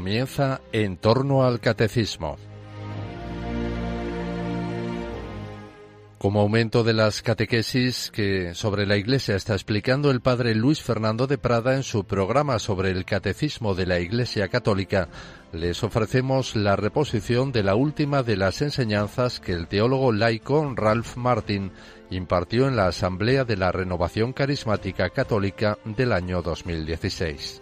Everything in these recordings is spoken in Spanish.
Comienza en torno al catecismo. Como aumento de las catequesis que sobre la Iglesia está explicando el padre Luis Fernando de Prada en su programa sobre el catecismo de la Iglesia Católica, les ofrecemos la reposición de la última de las enseñanzas que el teólogo laico Ralph Martin impartió en la Asamblea de la Renovación Carismática Católica del año 2016.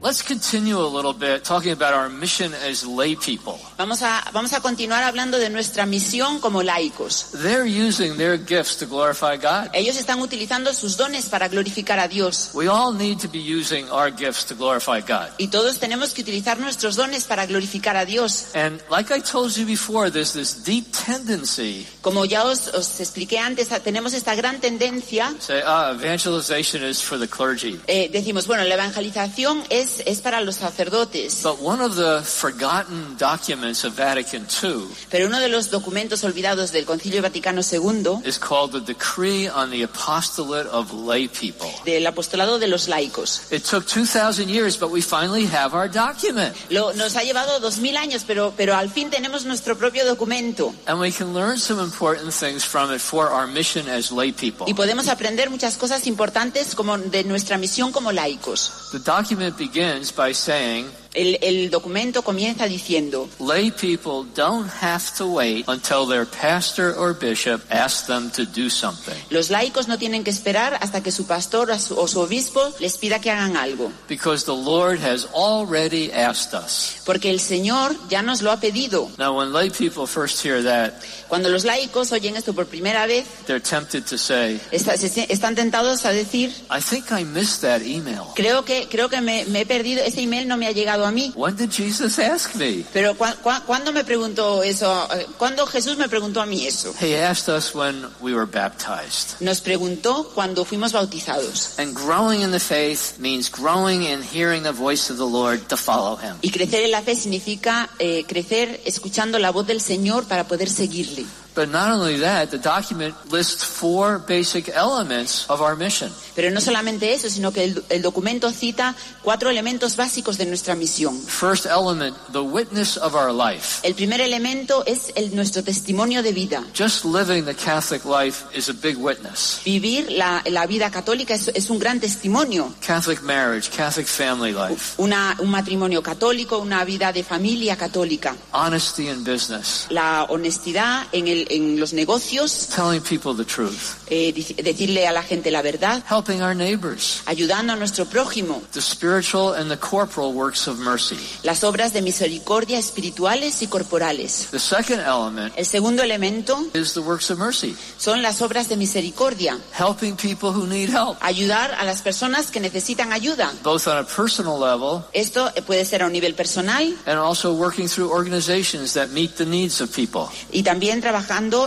Let's continue a little bit talking about our mission as lay people. Vamos a, vamos a continuar hablando de nuestra misión como laicos. They're using their gifts to glorify God. Ellos están utilizando sus dones para glorificar a Dios. We all need to be using our gifts to glorify God. Y todos tenemos que utilizar nuestros dones para glorificar a Dios. And like I told you before, there's this deep tendency. Como ya os, os expliqué antes, tenemos esta gran tendencia. Say, ah, evangelization is for the clergy. Eh, decimos, bueno, la evangelización es es, para los sacerdotes. But one of the forgotten documents of Vatican II Pero uno de los documentos olvidados del Concilio Vaticano II is called the Decree on the Apostolate of Lay People. del apostolado de los laicos. It took 2,000 years, but we finally have our document. Lo, nos ha llevado años, pero, pero al fin tenemos nuestro propio documento. And we can learn some important things from it for our mission as lay people. Y podemos aprender muchas cosas importantes como de nuestra misión como laicos. The document begins by saying, El, el documento comienza diciendo, lay people don't have to wait until their pastor or bishop asks them to do something. los laicos no tienen que esperar hasta que su pastor o su, obispo les pida que hagan algo, Because the Lord has already asked us. porque el Señor ya nos lo ha pedido. Now, when lay people first hear that, Cuando los laicos oyen esto por primera vez, they're tempted to say, está- se- están tentados a decir, I think I missed that email. creo que, creo que me, me he perdido, ese email no me ha llegado a mí. When did Jesus ask me? Pero ¿cuá- cuá- ¿cuándo me preguntó eso? Eh, ¿Cuándo Jesús me preguntó a mí eso? He asked us when we were baptized. Nos preguntó cuando fuimos bautizados. And growing in the faith means growing in hearing the voice of the Lord to follow him. Y crecer en la fe significa eh, crecer escuchando la voz del Señor para poder seguirle. But not only that, the document lists four basic elements of our mission. Pero no solamente eso, sino que el, el documento cita cuatro elementos básicos de nuestra misión. First element, the witness of our life. El primer elemento es el, nuestro testimonio de vida. Just living the Catholic life is a big witness. Vivir la, la vida católica es, es un gran testimonio. Catholic marriage, Catholic family life, Una, un matrimonio católico, una vida de familia católica. honesty in business, La honestidad en, el, en los negocios, telling people the truth, eh, decirle a la gente la verdad, helping our neighbors, ayudando a nuestro prójimo. the spiritual and the corporal works of mercy. Las obras de misericordia espirituales y corporales. The second element El segundo elemento is the works of mercy, son las obras de misericordia. helping people who need help, Ayudar a las personas que necesitan ayuda. both on a personal level Esto eh, puede ser a un nivel personal and also working through organizations that meet the needs of people. y también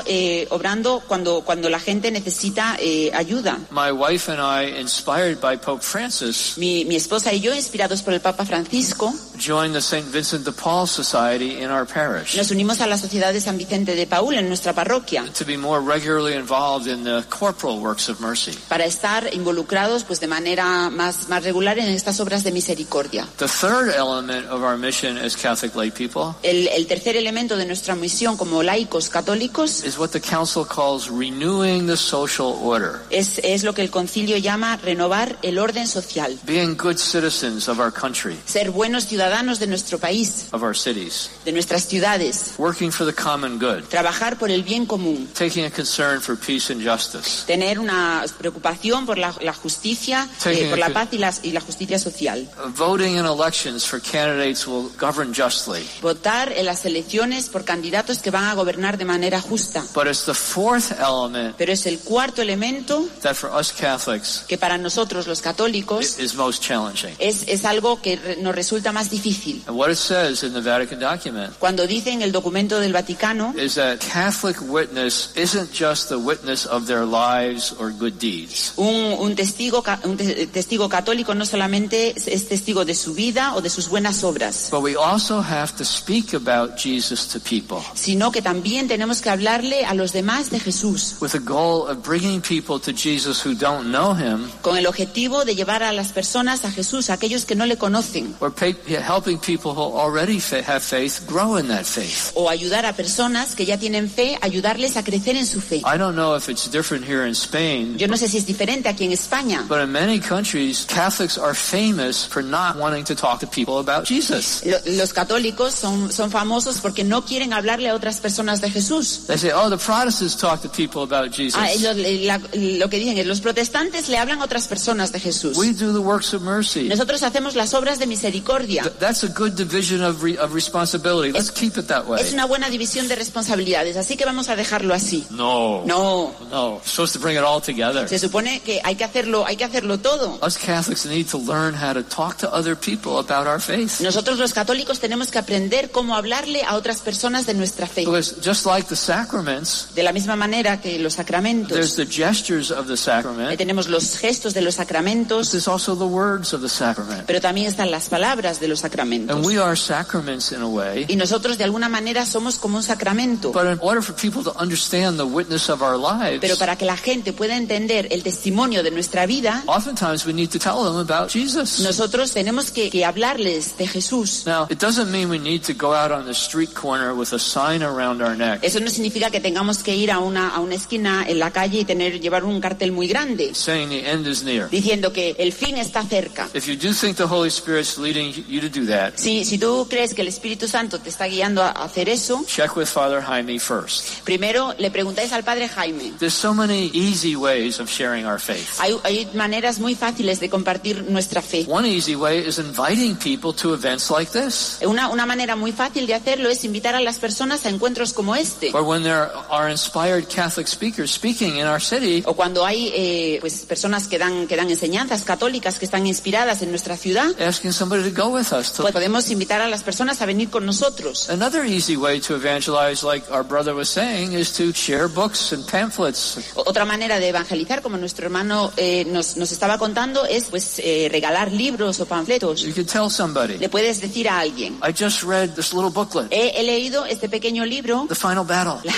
eh, obrando cuando, cuando la gente necesita eh, ayuda. My wife and I, inspired by Pope Francis, Mi, mi esposa y yo, inspirados por el Papa Francisco, joined the St. Vincent de Paul Society in our parish nos unimos a la Sociedad de San Vicente de Paúl en nuestra parroquia to be more regularly involved in the corporal works of mercy. para estar involucrados pues de manera más, más regular en estas obras de misericordia. The third element of our mission as Catholic lay people El, el tercer elemento de nuestra misión como laicos católicos is what the Council calls renewing the social order, es, es lo que el concilio llama renovar el orden social, being good citizens of our country, ser buenos ciudadanos de nuestro país, of our cities, de nuestras ciudades, working for the common good, trabajar por el bien común, taking a concern for peace and justice, tener una preocupación por la, la justicia, eh, por la paz y la, y la justicia social, voting in elections for candidates will govern justly. votar en las elecciones por candidatos que van a gobernar de manera justa. But it's the fourth element Pero es el cuarto elemento that for us Catholics que para nosotros los católicos is most challenging. es, es algo que nos resulta más difícil. And what it says in the Vatican document Cuando dice en el documento del Vaticano is that Catholic witness isn't just the witness of their lives or good deeds. un, testigo, un te- testigo católico no solamente es- es testigo de su vida o de sus buenas obras, But we also have to speak about Jesus to people sino que también tenemos que hablarle a los demás de Jesús, with the goal of bringing people to Jesus who don't know him con el objetivo de llevar a las personas a Jesús, a aquellos que no le conocen, or pa- helping people who already have faith grow in that faith. o ayudar a personas que ya tienen fe, ayudarles a crecer en su fe. I don't know if it's different here in Spain, Yo no sé si es diferente aquí en España. but in many countries, Catholics are famous for not wanting to talk to people about Jesus. Lo- Los católicos son, son famosos porque no quieren hablarle a otras personas de Jesús. They say, oh, the Protestants talk to people about Jesus. Ah, ellos- la- lo que dicen es, los protestantes le hablan a otras personas de Jesús. We do the works of mercy. Nosotros hacemos las obras de misericordia. Th- That's a good division of, re- of responsibility. Let's keep it that way. Es una buena división de responsabilidades, así que vamos a dejarlo así. No. No, No. We're supposed to bring it all together. se supone que hay que hacerlo, hay que hacerlo todo. Us Catholics need to learn how to talk to other people about our faith. Nosotros los católicos tenemos que aprender cómo hablarle a otras personas de nuestra fe. Because just like the sacraments, De la misma manera que los there's sacramentos, the gestures of the eh, sacrament, tenemos los gestos de los sacramentos, there's also the words of the sacrament. pero también están las palabras de los sacramentos. And we are sacraments in a way. Y nosotros de alguna manera somos como un sacramento. But in order for people to understand the witness of our lives, Pero para que la gente pueda entender el testimonio de nuestra vida, oftentimes we need to tell them about Jesus. nosotros tenemos que, que hablarles de Jesús. Now, it doesn't mean we need to go out on the street corner with a sign around our neck Eso no significa que tengamos que ir a una, a una esquina en la calle y tener, llevar un cartel muy grande saying the end is near. diciendo que el fin está cerca. If you do think the Holy Spirit's leading you to do that, Si, si tú crees que el Espíritu Santo te está guiando a hacer eso, check with Father Jaime first. primero le preguntáis al Padre Jaime. There's so many easy ways of sharing our faith. Hay, hay maneras muy fáciles de compartir nuestra fe. One easy way is inviting people to events like this, Una, una manera muy fácil de hacerlo es invitar a las personas a encuentros como este. or when there are inspired Catholic speakers speaking in our city, O cuando hay eh, pues personas que dan, que dan enseñanzas católicas que están inspiradas en nuestra ciudad, asking somebody to go with us. Podemos invitar a las personas a venir con nosotros. Another easy way to evangelize, like our brother was saying, is to share books and pamphlets. Otra manera de evangelizar, como nuestro hermano eh, nos, nos estaba contando, es pues eh, regalar libros o panfletos. You could tell somebody, Le puedes decir a alguien, I just read this little booklet, he, he leído este pequeño libro, The Final Battle. la,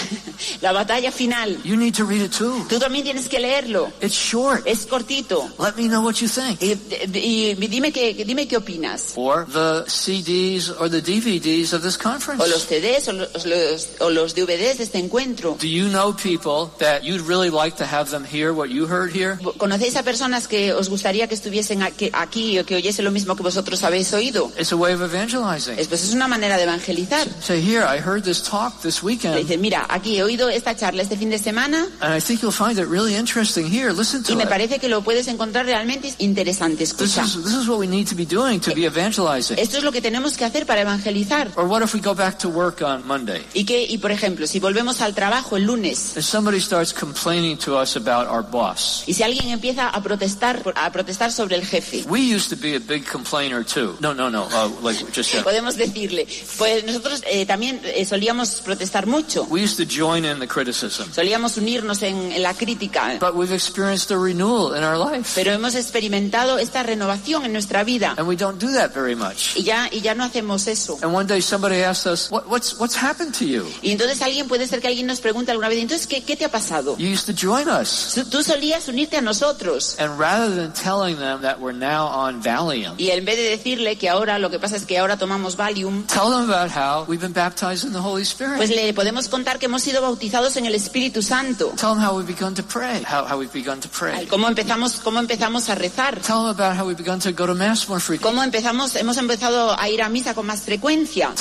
la batalla final. You need to read it too. Tú también tienes que leerlo. It's short. Es cortito. Let me know what you think. Y, y- y dime, qué, dime qué opinas. Or the CDs or the DVDs of this conference. O los CDs o los, los- o los DVDs de este encuentro. Do you know people that you'd really like to have them hear what you heard here? ¿Conocéis a personas que os gustaría que estuviesen aquí, aquí o que oyesen lo mismo que vosotros habéis oído? It's a way of evangelizing. Es, pues es una manera de evangelizar. Say, here, I heard this talk this Le weekend, dicen, mira, aquí he oído esta charla este fin de semana and I think you'll find it really interesting. Here, listen y to me it. parece que lo puedes encontrar realmente interesante. This Escucha, is, this is what we need to be doing to be evangelizing. Esto es lo que tenemos que hacer para evangelizar. Or what if we go back to work on Monday Y que, y por ejemplo, si volvemos al trabajo el lunes. And somebody starts complaining to us about our boss? y si alguien empieza a protestar, a protestar sobre el jefe, We used to be a big complainer too. No, no, no. Uh, like just uh, podemos decirle, pues nosotros eh, también eh, solíamos protestar mucho, we used to join in the criticism, solíamos unirnos en, en la crítica, but we've experienced a renewal in our life, pero hemos experimentado esta renovación en nuestra vida. And we don't do that very much. Y ya, y ya no hacemos eso. And one day somebody asked us, what, "What's what's happened to you? Y entonces alguien puede ser que alguien nos pregunte alguna vez, entonces, ¿qué, qué te ha pasado? You used to join us." Tú- Tú solías unirte a nosotros. And rather than telling them that we're now on Valium, Y en vez de decirle que ahora lo que pasa es que ahora tomamos Valium, tell them about how we've been baptized in the Holy Spirit. pues le podemos contar que hemos sido bautizados en el Espíritu Santo. Tell them how we've begun to pray, how, how we've begun to pray. Cómo empezamos, cómo empezamos a rezar. Tell them about how we've begun to go to Mass more frequently. Cómo empezamos, hemos empezado a ir a misa con más frecuencia.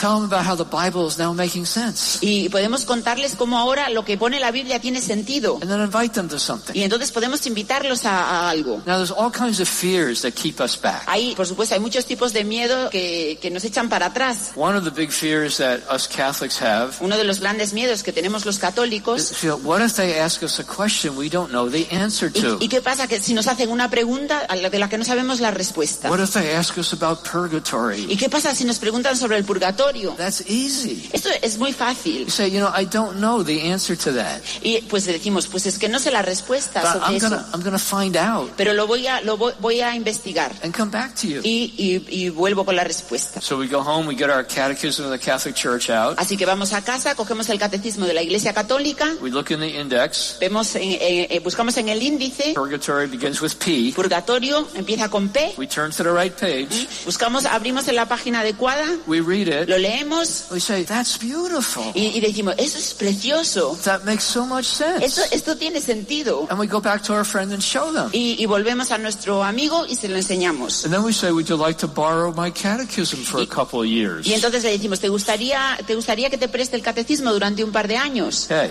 Y podemos contarles cómo ahora lo que pone la Biblia tiene sentido. And then invite them to something. Y entonces podemos invitarlos a, a algo. Now there's all kinds of fears that keep us back. Hay, por supuesto, hay muchos tipos de miedo que, que nos echan para atrás. One of the big fears that us Catholics have Uno de los grandes miedos que tenemos los católicos. feel, what if they ask us a question we don't know the answer to? ¿Y, y qué pasa? Que si nos hacen una pregunta a la de la que no sabemos la respuesta. What if they ask us about purgatory? ¿Y qué pasa si nos preguntan sobre el purgatorio? That's easy. Esto es muy fácil. You say, you know, I don't know the answer to that, Y pues decimos, pues es que no sé la respuesta but sobre I'm eso. gonna, I'm gonna find out Pero lo voy a, lo voy, voy a investigar. and come back to you. Y, y, y vuelvo con la respuesta. So we go home, we get our catechism of the Catholic Church out, Así que vamos a casa, cogemos el catecismo de la Iglesia Católica, we look in the index, vemos en- eh, buscamos en el índice, purgatory begins with P, purgatorio empieza con P, we turn to the right page, buscamos, abrimos en la página adecuada, we read it, lo leemos we say, that's beautiful. y, y decimos, eso es precioso, That makes so much sense. esto, esto tiene sentido. And we go back to our friend and show them. Y, y volvemos a nuestro amigo y se lo enseñamos. And then we say, would you like to borrow my catechism for a couple of years? Y entonces le decimos, ¿te gustaría, ¿te gustaría que te preste el catecismo durante un par de años? Okay.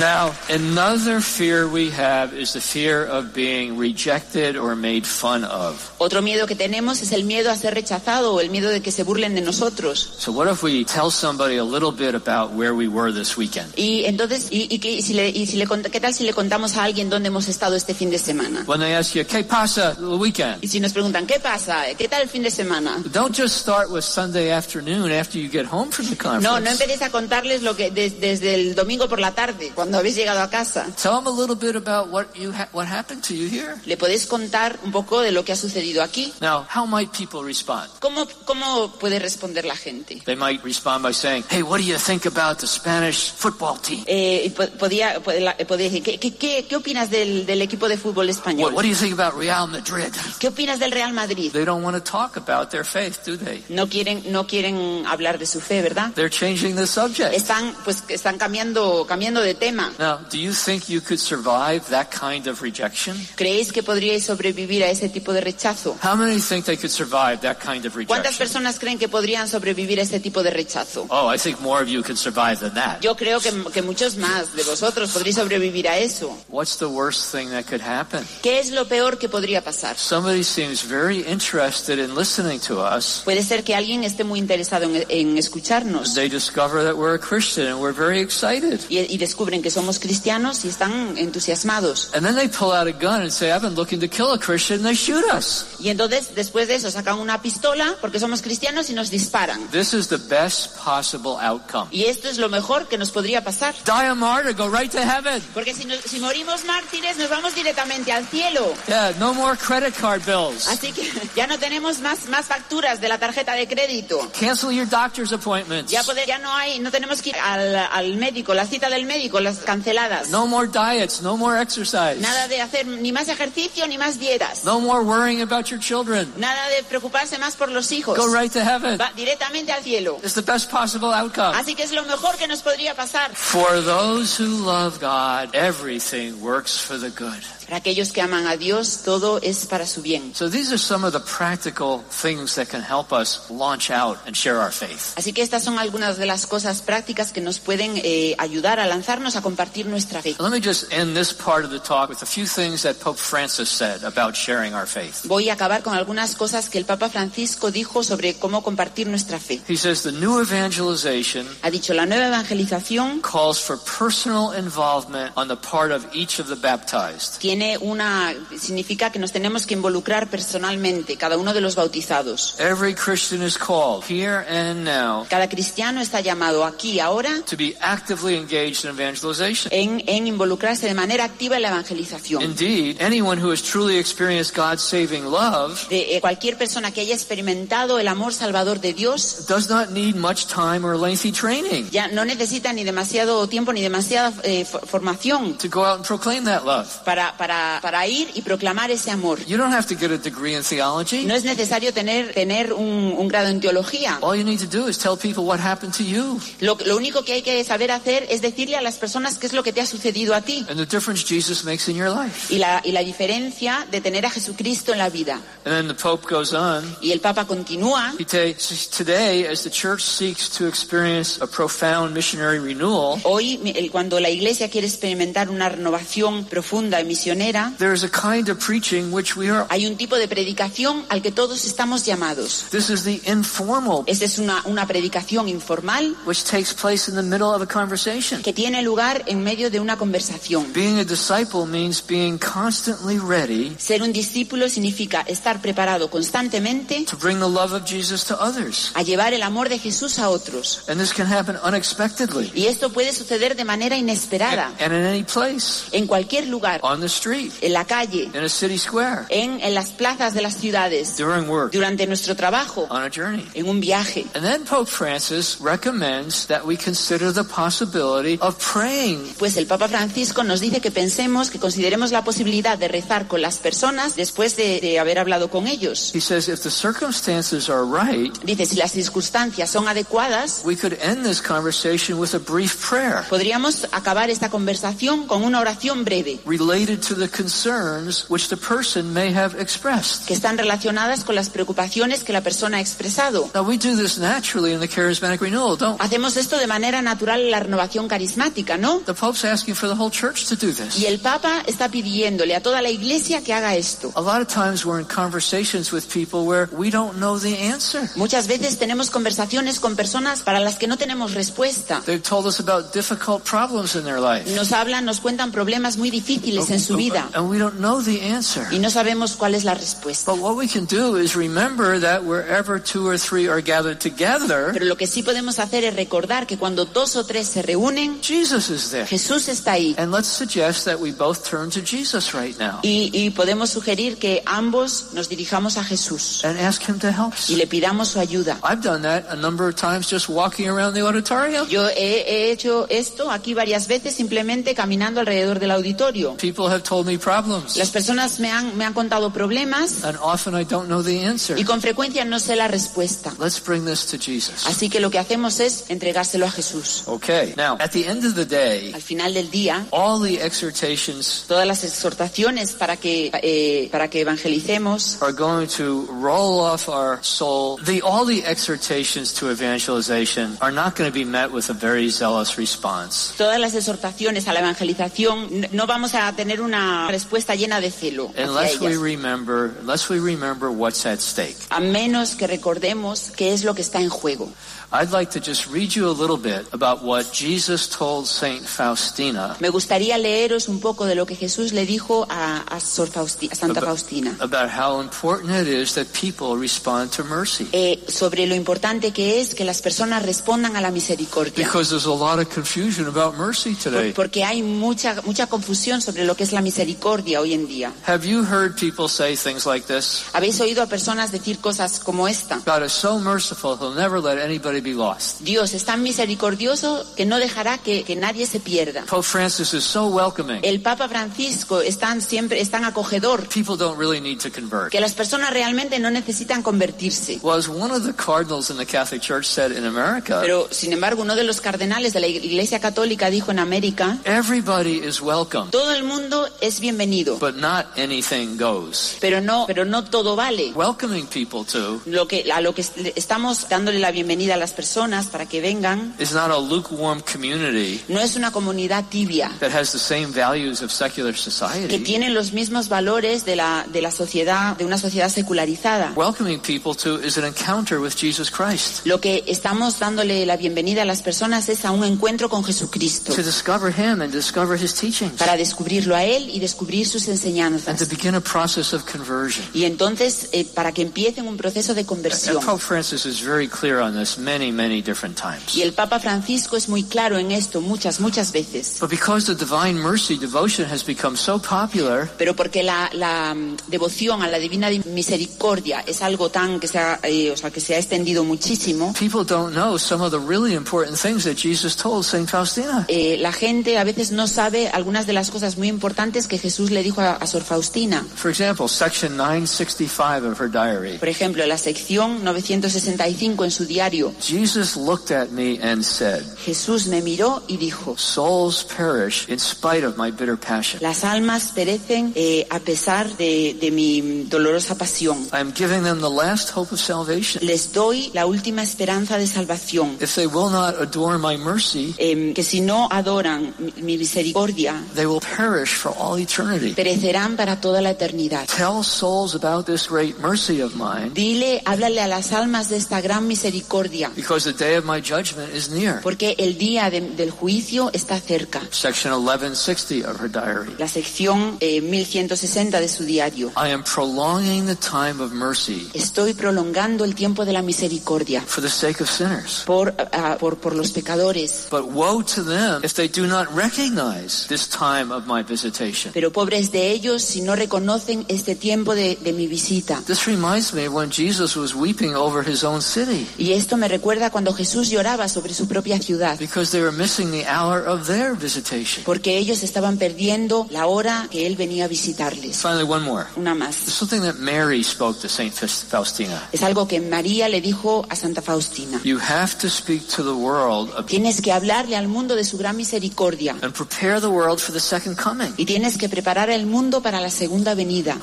Now, another fear we have is the fear of being rejected or made fun of. Otro miedo que tenemos es el miedo a ser rechazado o el miedo de que se burlen de nosotros. So what if we tell somebody a little bit about where we were this weekend? Y entonces, ¿y, y qué, y si le, y si le cont- qué tal si le contamos a alguien dónde hemos estado este fin de semana? When they ask you, ¿qué pasa the weekend? Y si nos preguntan, ¿qué pasa? ¿Qué tal el fin de semana? Don't just start with Sunday afternoon after you get home from the conference. No, no empecéis a contarles lo que des- desde el domingo por la tarde, cuando habéis llegado a casa. Tell them a little bit about what you ha- what happened to you here. Le podéis contar un poco de lo que ha sucedido aquí. Now, how might people respond? ¿Cómo, cómo puede responder la gente? They might respond by saying, "Hey, what do you think about the Spanish football team? Eh, podía, podía, podía decir, ¿qué, qué, qué, opinas del, del equipo de fútbol What, español? what do you think about Real Madrid?" ¿Qué opinas del Real Madrid? They don't want to talk about their faith, do they? No quieren, no quieren hablar de su fe, ¿verdad? They're changing the subject. Están, pues, están cambiando, cambiando de tema. Now, do you think you could survive that kind of rejection? ¿Creéis que podríais sobrevivir a ese tipo de rechazo? How many think they could survive that kind of ¿Cuántas personas creen que podrían sobrevivir a este tipo de rechazo? Oh, I think more of you could survive than that. Yo creo que, que muchos más de vosotros podréis sobrevivir a eso. What's the worst thing that could happen? ¿Qué es lo peor que podría pasar? Somebody seems very interested in listening to us. Puede ser que alguien esté muy interesado en, en escucharnos They discover that we're a Christian and we're very excited. y, y descubren que somos cristianos y están entusiasmados. And then they pull out a gun and say, I've been looking to kill a Christian, and they shoot us. Y entonces, después de eso, sacan una pistola porque somos cristianos y nos disparan. This is the best possible outcome. Y esto es lo mejor que nos podría pasar. Die a martyr, go right to heaven. Porque si, nos- si morimos mártires, nos vamos directamente al cielo. Yeah, no more credit card bills. Así que ya no tenemos más, más facturas de la tarjeta de crédito. Cancel your doctor's appointments. Ya, poder, ya no hay, no tenemos que ir al, al médico, la cita del médico, las canceladas. No more diets, no more exercise. Nada de hacer ni más ejercicio ni más dietas. No more worrying about your children. Nada de preocuparse más por los hijos. Go right to heaven. Va directamente al cielo. It's the best possible outcome. Así que es lo mejor que nos podría pasar. For those who love God, everything works for the good. Para aquellos que aman a Dios, todo es para su bien. So these are some of the practical things that can help us launch out and share our faith. Así que estas son algunas de las cosas prácticas que nos pueden eh, ayudar a lanzarnos a compartir nuestra fe. Let me just end this part of the talk with a few things that Pope Francis said about sharing our faith. Voy a acabar con algunas cosas que el Papa Francisco dijo sobre cómo compartir nuestra fe. He says the new evangelization Ha dicho, la nueva evangelización calls for personal involvement on the part of each of the baptized. tiene una significa que nos tenemos que involucrar personalmente, cada uno de los bautizados. Every Christian is called here and now Cada cristiano está llamado aquí ahora to be actively engaged in evangelization. en, en involucrarse de manera activa en la evangelización. Indeed, anyone who has truly experienced God's saving love De eh, cualquier persona que haya experimentado el amor salvador de Dios does not need much time or lengthy training ya no necesita ni demasiado tiempo ni demasiada eh, fo- formación to go out and proclaim that love. para, para, para ir y proclamar ese amor. You don't have to get a degree in theology. No es necesario tener, tener un, un grado en teología. All you need to do is tell people what happened to you Lo, lo único que hay que saber hacer es decirle a las personas qué es lo que te ha sucedido a ti and the difference Jesus makes in your life. y la, y la diferencia de tener a Jesucristo en la vida. And then the Pope goes on. Y el Papa continúa. He today, as the church seeks to experience a profound missionary renewal, Hoy, el- cuando la Iglesia quiere experimentar una renovación profunda y misionera, there is a kind of preaching which we are. hay un tipo de predicación al que todos estamos llamados. This is the informal, Esta es una, una predicación informal which takes place in the middle of a conversation. que tiene lugar en medio de una conversación. Being a disciple means being constantly ready Ser un discípulo significa estar preparado constantemente to bring the love of Jesus to others. a llevar el amor de Jesús a otros. And this can happen unexpectedly Y esto puede suceder de manera inesperada, and in any place, en cualquier lugar, on the street, en la calle, in a city square, en, en las plazas de las ciudades, during work, durante nuestro trabajo, on a journey. en un viaje. And then Pope Francis recommends that we consider the possibility of praying. Pues el Papa Francisco nos dice que pensemos, que consideremos la posibilidad de rezar con las personas después de, de haber hablado con ellos. He says if the circumstances are right, Dice, si las circunstancias son adecuadas, we could end this conversation with a brief prayer podríamos acabar esta conversación con una oración breve, related to the concerns which the person may have expressed. que están relacionadas con las preocupaciones que la persona ha expresado. Now we do this naturally in the charismatic renewal, don't we? Hacemos esto de manera natural en la renovación carismática, ¿no? The Pope's asking for the whole church to do this. Y el Papa está pidiéndole a toda la iglesia que haga esto. A lot of times we're in conversations with people where we don't know the answer. Muchas veces tenemos conversaciones con personas para las que no tenemos respuesta. They've told us about difficult problems in their life. Nos hablan, nos cuentan problemas muy difíciles en su vida And we don't know the answer. y no sabemos cuál es la respuesta. But what we can do is remember that wherever two or three are gathered together, Pero lo que sí podemos hacer es recordar que cuando dos o tres se reúnen, Jesus is there. Jesús está ahí. And let's suggest that we both turn to Jesus right now Y, y podemos sugerir que ambos nos dirijamos a Jesús and ask Him to help us. y le pidamos su ayuda. I've done that a number of times just walking around the auditorium. Yo he, he hecho esto aquí varias veces simplemente caminando alrededor del auditorio. People have told me problems, Las personas me han, me han contado problemas and often I don't know the answer. y con frecuencia no sé la respuesta. Let's bring this to Jesus. Así que lo que hacemos es entregárselo a Jesús. Okay. Now, at the end of the day, Al final del día, all the exhortations todas las exhortaciones para que, eh, para que evangelicemos are going to roll off our soul. The, all the exhortations to evangelization are not going to be met with a very zealous response. Todas las exhortaciones a la evangelización no vamos a tener una respuesta llena de celo hacia we ellas, remember, unless we remember what's at stake. a menos que recordemos qué es lo que está en juego. I'd like to just read you a little bit about what Jesus told Saint Faustina Me gustaría leeros un poco de lo que Jesús le dijo a, a Sor Fausti- a Santa Faustina about how important it is that people respond to mercy. eh, sobre lo importante que es que las personas respondan a la misericordia. Because there's a lot of confusion about mercy Por- today. porque hay mucha mucha confusión sobre lo que es la misericordia hoy en día. Have you heard people say things like this? Habéis oído a personas decir cosas como esta. God is so merciful, he'll never let anybody be lost. Dios es tan misericordioso que no dejará que, que nadie se pierda. Pope Francis is so welcoming. El Papa Francisco es tan siempre es tan acogedor People don't really need to convert. que las personas realmente no necesitan convertirse. Well, as one of the cardinals in the Catholic Church said in America, Pero sin embargo, uno de los cardenales de la Iglesia Católica dijo en América, everybody is welcome, todo el mundo es bienvenido, but not anything goes. pero no pero no todo vale. Welcoming people to Lo que a lo que est- estamos dándole la bienvenida a las personas para que vengan is not a lukewarm community no es una comunidad tibia that has the same values of secular que society. tiene los mismos valores de la de la sociedad de una sociedad secularizada. Welcoming people to is an encounter with Jesus Christ Lo que estamos dándole la bienvenida a las personas es a un encuentro con Jesucristo to discover Him and discover His teachings para descubrirlo a Él y descubrir sus and to enseñanzas. begin a process of conversion. Y entonces, eh, para que empiecen un proceso de And conversión. Pope Francis is very clear on this many, many different times. Y el Papa Francisco es muy claro en esto muchas, muchas veces. But because the divine mercy devotion has become so popular, Pero porque la, la, mm, devoción a la divina misericordia es algo tan que se ha, eh, o sea, que se ha extendido muchísimo, people don't know some of the really important things that Jesus told St. Faustina. eh, la gente a veces no sabe algunas de las cosas muy importantes que Jesús le dijo a, a Sor Faustina. For example, section 965 of her diary. Por ejemplo, la sección 965 en su diario, Jesus looked at me and said, Jesús me miró y dijo, Souls perish in spite of my bitter passion. las almas perecen eh, a pesar de, de mi dolorosa pasión. I am giving them the last hope of salvation. Les doy la última esperanza de salvación. If they will not adore my mercy, em, que si no adoran mi misericordia, they will perish for all eternity. perecerán para toda la eternidad. Tell souls about this great mercy of mine, Dile, háblale a las almas de esta gran misericordia, because the day of my judgment is near. porque el día de- del juicio está cerca. Section 1160 of her diary. La sección eh, 1160 de su diario. I am prolonging the time of mercy Estoy prolongando el tiempo de la misericordia for the sake of sinners. por, ah, por, por los pecadores. But woe to them if they do not recognize this time of my visitation. Pero pobres de ellos si no reconocen este tiempo de, de mi visita. This reminds me when Jesus was weeping over his own city Y esto me recuerda cuando Jesús lloraba sobre su propia ciudad, because they were missing the hour of their visitation. porque ellos estaban perdiendo la hora que Él venía a visitarles. Finally, one more. Una más. something that Mary spoke to Saint Faustina. Es algo que María le dijo a Santa Faustina. You have to speak to the world of- Tienes que hablarle al mundo de su gran misericordia and prepare the world for the second coming. y tienes que preparar el mundo para la segunda venida,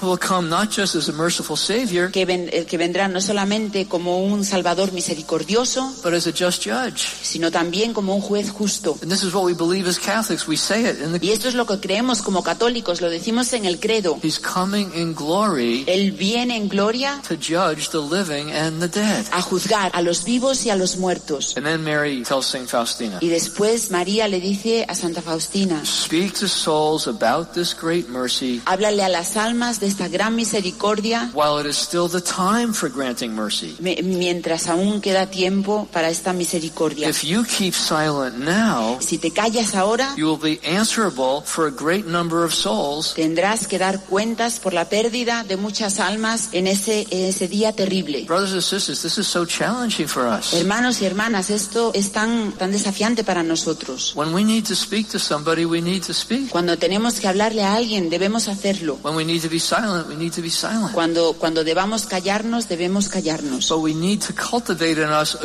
que, ven- que vendrá no solamente como un Salvador misericordioso, but as a just judge. sino también como un juez justo. And this is what we believe as Catholics. We say it in the Y esto es lo que creemos como católicos, lo decimos en el credo. He's coming in glory Él viene en gloria to judge the living and the dead. a juzgar a los vivos y a los muertos. And then Mary tells Saint Faustina, Y después María le dice a Santa Faustina, Speak to souls about this great mercy háblale a las almas de esta gran misericordia while it is still the time for granting mercy. me- mientras aún queda tiempo para esta misericordia. If you keep silent now, Si te callas ahora, you will be answerable for a great number of souls tendrás que dar cuentas por la pérdida de muchas almas en ese, en ese día terrible. Brothers and sisters, this is so challenging for us. Hermanos y hermanas, esto es tan, tan desafiante para nosotros. When we need to speak to somebody, we need to speak. Cuando tenemos que hablarle a alguien, debemos hacerlo. When we need to be silent, we need to be silent. Cuando, cuando debamos callarnos, debemos callarnos. But we need to cultivate in us.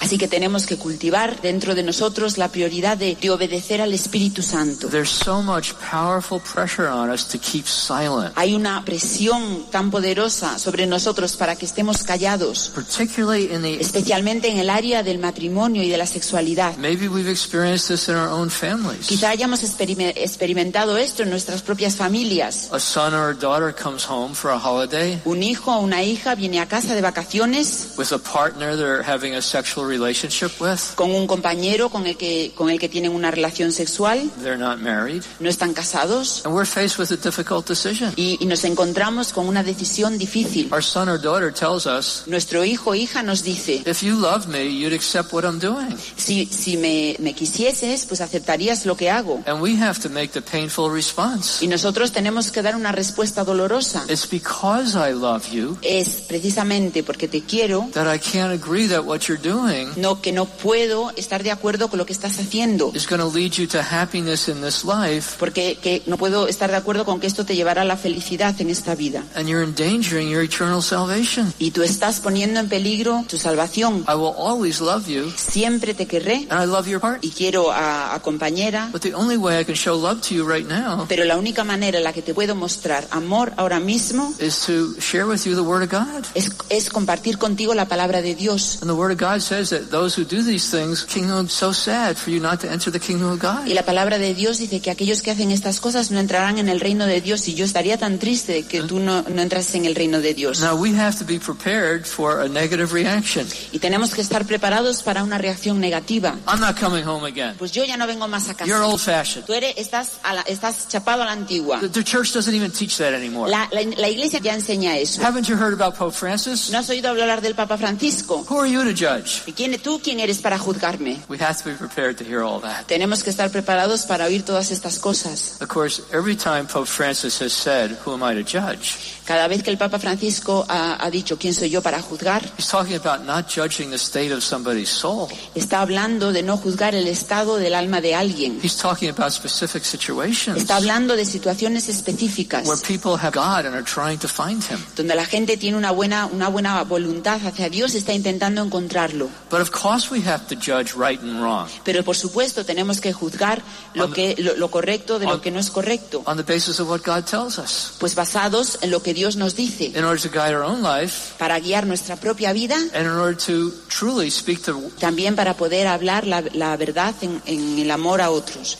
Así que tenemos que cultivar dentro de nosotros la prioridad de, de obedecer al Espíritu Santo. There's so much powerful pressure on us to keep silent, Hay una presión tan poderosa sobre nosotros para que estemos callados, particularly in the. especialmente en el área del matrimonio y de la sexualidad. Maybe we've experienced this in our own families. Quizá hayamos experime- experimentado esto en nuestras propias familias. A son or a daughter comes home for a holiday Un hijo o una hija viene a casa de vacaciones with a partner they're having a sexual relationship with. con un compañero con el que, con el que tienen una relación sexual, They're not married. no están casados And we're faced with a difficult decision. y, y nos encontramos con una decisión difícil. Our son or daughter tells us, Nuestro hijo o hija nos dice, if you love me, you'd accept what I'm doing. si, si me, me quisieses, pues aceptarías lo que hago. And we have to make the painful response. Y nosotros tenemos que dar una respuesta dolorosa. It's because I love you Es precisamente porque te quiero, that I can't agree that what you're doing no que no puedo estar de acuerdo con lo que estás haciendo. is going to lead you to happiness in this life, Porque que no puedo estar de acuerdo con que esto te llevará a la felicidad en esta vida. and you're endangering your eternal salvation. Y tú estás poniendo en peligro tu salvación. I will always love you, Siempre te querré and I love your heart. y quiero a, a compañera, But the only way I can show love to you right now pero la única manera en la que te puedo mostrar amor ahora mismo is to share with you the Word of God. es, es compartir contigo la palabra de Dios. And the Word of God says that those who do these things, kingdom so sad for you not to enter the kingdom of God. Y la palabra de Dios dice que aquellos que hacen estas cosas no entrarán en el reino de Dios y yo estaría tan triste que tú no, no entrases en el reino de Dios. Now we have to be prepared for a negative reaction. Y tenemos que estar preparados para una reacción negativa. I'm not coming home again. Pues yo ya no vengo más a You're casa. old fashioned. Tú eres, estás, a la- estás chapado a la antigua. The, the church doesn't even teach that anymore. La, la- la iglesia ya enseña eso. Haven't you heard about Pope Francis? ¿No has oído hablar del Papa Francisco? Who are you to judge? ¿Y quién, tú quién eres para juzgarme? We have to be prepared to hear all that. Tenemos que estar preparados para oír todas estas cosas. Of course, every time Pope Francis has said, Who am I to judge? Cada vez que el Papa Francisco ha, ha dicho quién soy yo para juzgar, He's talking about not judging the state of somebody's soul. está hablando de no juzgar el estado del alma de alguien. He's talking about specific situations Está hablando de situaciones específicas where people have God and are trying to find Him. donde la gente tiene una buena, una buena voluntad hacia Dios está intentando encontrarlo. But of course, we have to judge right and wrong Pero por supuesto tenemos que juzgar lo, que, lo, lo correcto de lo que no es correcto, on the basis of what God tells us pues basados en lo que Dios nos dice, in order to guide our own life para guiar nuestra propia vida, and in order to truly speak to también para poder hablar la, la verdad en, en el amor a otros.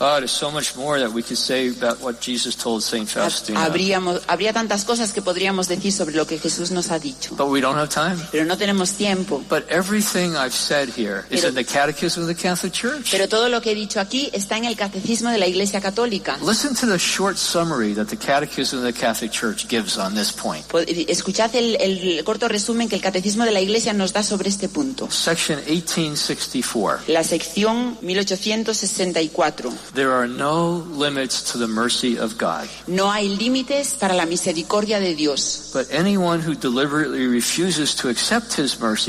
Habríamos, habría tantas cosas que podríamos decir sobre lo que Jesús nos ha dicho, But we don't have time. pero no tenemos tiempo. But everything I've said here is Pero- in the Catechism of the Catholic Church. Pero todo lo que he dicho aquí está en el catecismo de la Iglesia Católica. Listen to the short summary that the Catechism of the Catholic Church gives on this point. Escuchad el, el corto resumen que el catecismo de la Iglesia nos da sobre este punto. Section 1864. La sección 1864. There are no limits to the mercy of God. No hay límites para la misericordia de Dios. But anyone who deliberately refuses to accept his mercy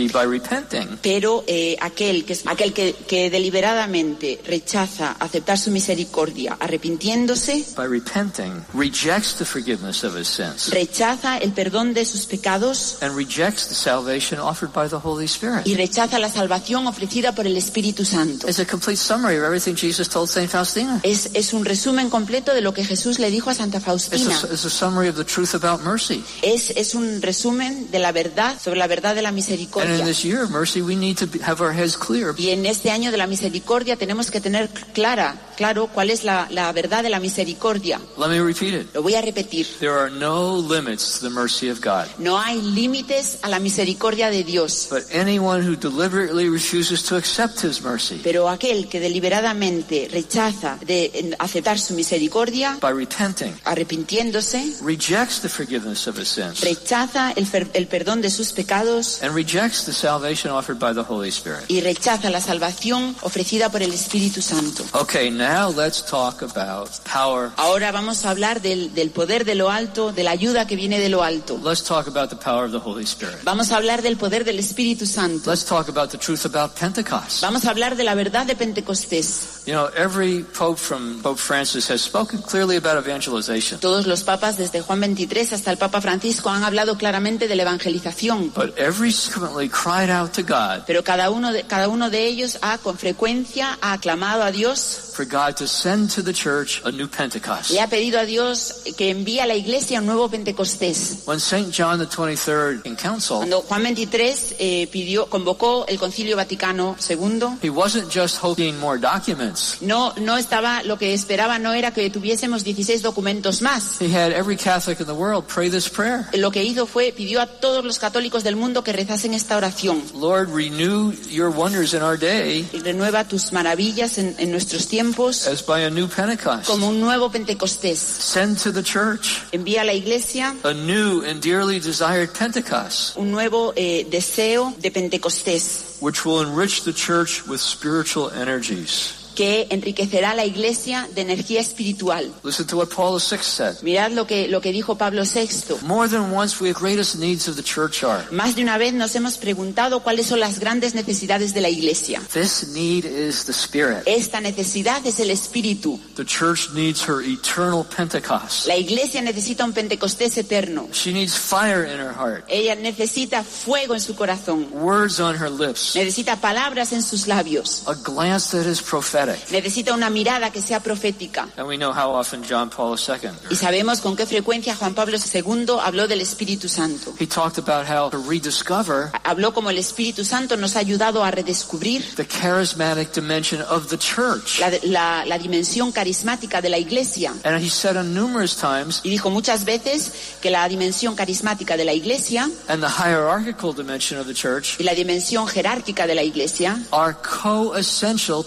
Pero eh, aquel, que, aquel que, que deliberadamente rechaza aceptar su misericordia arrepintiéndose, by repenting rejects the forgiveness of his sins rechaza el perdón de sus pecados and rejects the salvation offered by the Holy Spirit. y rechaza la salvación ofrecida por el Espíritu Santo. It's a complete summary of everything Jesus told St. Faustina. Es, es un resumen completo de lo que Jesús le dijo a Santa It's Faustina. a, it's a summary of the truth about mercy. Es, es un resumen de la verdad sobre la verdad de la in misericordia. this year of mercy, we need to be, have our heads clear. Y en este año de la misericordia tenemos que tener clara, claro, cuál es la, la verdad de la misericordia. Let me repeat it. Lo voy a repetir. There are no limits to the mercy of God. No hay límites a la misericordia de Dios. But anyone who deliberately refuses to accept his mercy Pero aquel que deliberadamente rechaza de aceptar su misericordia, by repenting arrepintiéndose, rejects the forgiveness of his sins rechaza el, el perdón de sus pecados and rejects the salvation offered by the Holy Spirit. y rechaza la salvación ofrecida por el Espíritu Santo. Okay, now let's talk about power. Ahora vamos a hablar del, del poder de lo alto, de la ayuda que viene de lo alto. Let's talk about the power of the Holy Spirit. Vamos a hablar del poder del Espíritu Santo. Let's talk about the truth about Pentecost. Vamos a hablar de la verdad de Pentecostés. You know, every pope from Pope Francis has spoken clearly about evangelization. Todos los papas, desde Juan 23 hasta el Papa Francisco, han hablado claramente de la evangelización. But every subsequently cried out to God Pero cada uno de, cada uno de ellos ha con frecuencia ha aclamado a Dios for God to send to the church a new Pentecost. y ha pedido a Dios que envíe a la iglesia un nuevo Pentecostés. When St. John the 23rd in council, Cuando Juan 23 eh, pidió, convocó el Concilio Vaticano II, he wasn't just hoping more documents. no, no estaba, lo que esperaba no era que tuviésemos 16 documentos más. He had every Catholic in the world pray this prayer. Lo que hizo fue, pidió a todos los católicos del mundo que rezasen esta oración. Lord, renew your wonders in our day Y renueva tus maravillas en, en nuestros tiempos as by a new Pentecost. como un nuevo Pentecostés. Send to the church Envía a la iglesia a new and dearly desired Pentecost, un nuevo eh, deseo de Pentecostés which will enrich the church with spiritual energies. Que enriquecerá la iglesia de energía espiritual. Listen to what Paul VI said. Mirad lo que, lo que dijo Pablo VI. More than once, we have greatest needs of the church are. Más de una vez nos hemos preguntado cuáles son las grandes necesidades de la iglesia. This need is the Spirit. Esta necesidad es el espíritu. The church needs her eternal Pentecost. La iglesia necesita un Pentecostés eterno. She needs fire in her heart, Ella necesita fuego en su corazón. words on her lips, Necesita palabras en sus labios. a glance that is prophetic. Necesita una mirada que sea profética. And we know how often John Paul II. Y sabemos con qué frecuencia Juan Pablo II habló del Espíritu Santo. He talked about how to rediscover Habló como el Espíritu Santo nos ha ayudado a redescubrir the charismatic dimension of the church. la, la- la dimensión carismática de la iglesia. And he said on numerous times, Y dijo muchas veces que la dimensión carismática de la iglesia and the hierarchical dimension of the church y la dimensión jerárquica de la iglesia are co-essential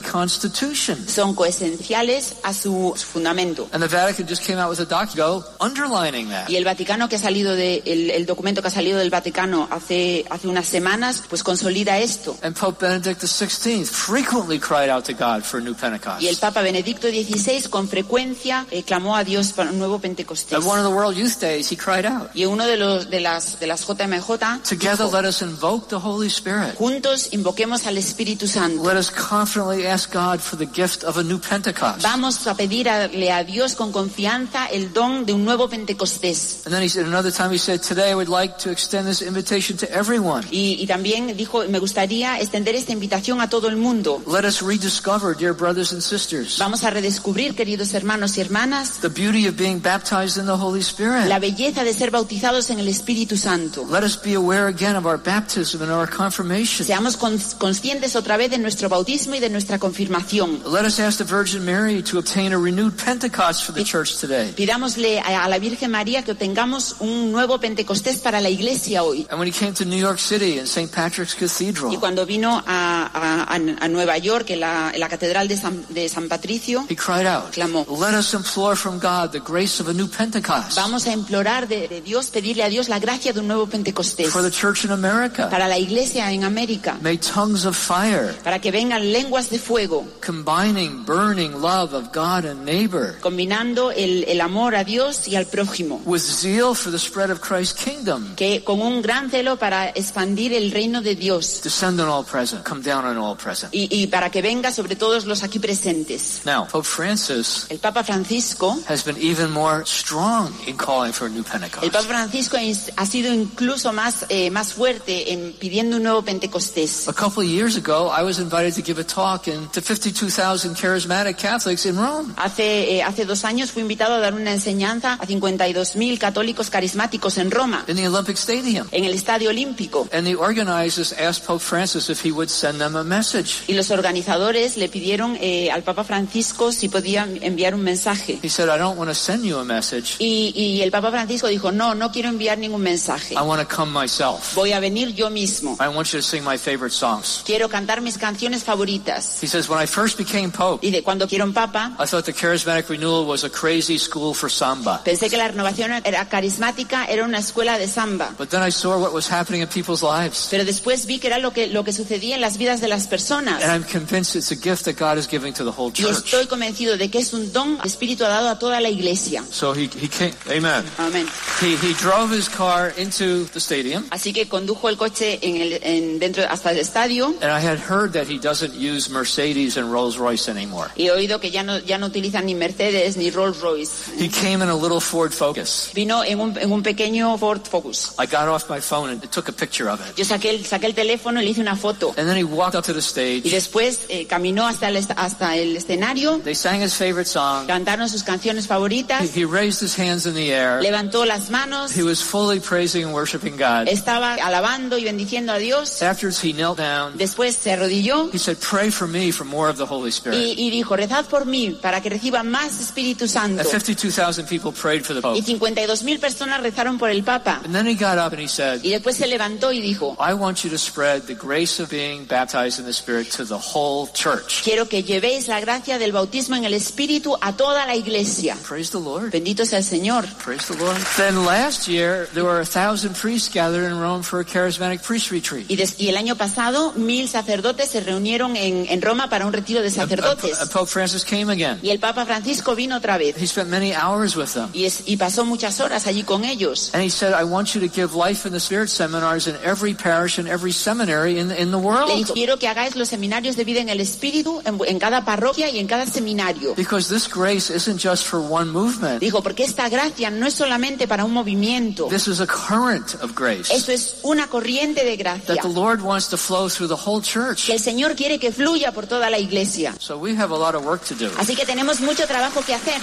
constitution. son coesenciales a su fundamento. And the Vatican just came out with a document underlining that. Y el Vaticano que ha salido de, el, el documento que ha salido del Vaticano hace, hace unas semanas, pues consolida esto. And Pope Benedict XVI frequently cried out to God for a new Pentecost. Y el Papa Benedicto XVI con frecuencia eh, clamó a Dios para un nuevo Pentecostés. At one of the World Youth Days, he cried out, Y uno de los de las de las JMJ Together dijo, let us invoke the Holy Spirit. juntos invoquemos al Espíritu Santo. Let us confidently ask God for the gift of a new Pentecost. Vamos a pedirle a Dios con confianza el don de un nuevo Pentecostés. And then he said, another time he said, Today I would like to extend this invitation to everyone. Y, y también dijo, me gustaría extender esta invitación a todo el mundo. Let us rediscover, dear brothers and sisters, Vamos a redescubrir, queridos hermanos y hermanas, the beauty of being baptized in the Holy Spirit. la belleza de ser bautizados en el Espíritu Santo. Let us be aware again of our baptism and our confirmation. Seamos cons- conscientes otra vez de nuestro bautismo y de nuestra confirmación. Comunión. Let us ask the Virgin Mary to obtain a renewed Pentecost for the church today. Pidámosle a la Virgen María que obtengamos un nuevo Pentecostés para la iglesia hoy. And when he came to New York City in St. Patrick's Y Cathedral, cuando vino a- a- a Nueva York, en la, en la Catedral de San, de San Patricio, he cried out, Clamó. Let us implore from God the grace of a new Pentecost vamos a implorar de, de Dios, pedirle a Dios la gracia de un nuevo Pentecostés for the church in America. para la iglesia en América, May tongues of fire, para que vengan lenguas de fuego, combining burning love of God and neighbor combinando el, el amor a Dios y al prójimo, with zeal for the spread of Christ's kingdom, que con un gran celo para expandir el reino de Dios descend on all present, come down on all present. y, y para que venga sobre todos los aquí presentes. Now, Pope Francis El Papa Francisco has been even more strong in calling for a new El Pentecost. Papa Francisco ha sido incluso más, eh, más fuerte en pidiendo un nuevo Pentecostés. A couple of years ago, I was invited to give a talk in, to 52,000 charismatic Catholics in Rome. Hace, eh, hace dos años fui invitado a dar una enseñanza a 52.000 católicos carismáticos en Roma, in the Olympic Stadium. en el Estadio Olímpico. And the organizers asked Pope Francis if he would send them a message. Y los organizadores le pidieron eh, al Papa Francisco si podía enviar un mensaje. He said, I don't want to send you a message. Y, y el Papa Francisco dijo, no, no quiero enviar ningún mensaje. I want to come myself. Voy a venir yo mismo. I want you to sing my favorite songs. Quiero cantar mis canciones favoritas. He says, when I first became Pope, Y de cuando quiero un Papa, I thought the charismatic renewal was a crazy school for samba. pensé que la renovación era carismática, era una escuela de samba. But then I saw what was happening in people's lives. Pero después vi que era lo que, lo que sucedía en las vidas de las personas. And I'm convinced it's a gift that God is giving to the whole Y church. estoy convencido de que es un don que el Espíritu ha dado a toda la iglesia. So he, he came, amen. Amén. He, he drove his car into the stadium. Así que condujo el coche en el, en- dentro hasta el estadio And I had heard that he doesn't use Mercedes and Rolls Royce anymore. y he oído que ya no, ya no utilizan ni Mercedes ni Rolls Royce. He came in a little Ford Focus. Vino en un, en un pequeño Ford Focus. I got off my phone and took a picture of it. Yo saqué el, saqué el teléfono y le hice una foto. And then he walked up to the Y stage. después eh, caminó hasta el, hasta el escenario, They sang his favorite song. cantaron sus canciones He, favoritas, he raised his hands in the air. levantó las manos, He was fully praising and worshiping God. estaba alabando y bendiciendo a Dios. Afterwards, he knelt down. Después se arrodilló He said, Pray for me for more of the Holy Spirit. y, y dijo, rezad por mí para que reciba más Espíritu Santo. And 52,000 people prayed for the Y Pope. 52 mil personas rezaron por el Papa. And then he got up and he said, Y después se levantó y dijo, I want you to spread the grace of being baptized in the Spirit to the whole church. quiero que llevéis la gracia del bautismo en el Espíritu a toda la iglesia. Praise the Lord. Bendito sea el Señor. Praise the Lord. Then last year, there were a thousand priests gathered in Rome for a charismatic priest retreat. Y, des- y el año pasado mil sacerdotes se reunieron en, en Roma para un retiro de And- and- sacerdotes. and Pope Francis came again. Y el Papa Francisco vino otra vez He spent many hours with them. y, es- y pasó muchas horas allí con ellos. And he said, I want you to give life in the Spirit seminars in every parish and every seminary in, in the Le world. dijo, quiero que hagáis los seminarios de vida en el Espíritu en, en cada parroquia y en cada seminario. Because this grace isn't just for one movement. Dijo, porque esta gracia no es solamente para un movimiento. This is a current of grace Esto es una corriente de gracia that the Lord wants to flow through the whole church. que el Señor quiere que fluya por toda la iglesia. So we have a lot of work to do. Así que tenemos mucho trabajo que hacer.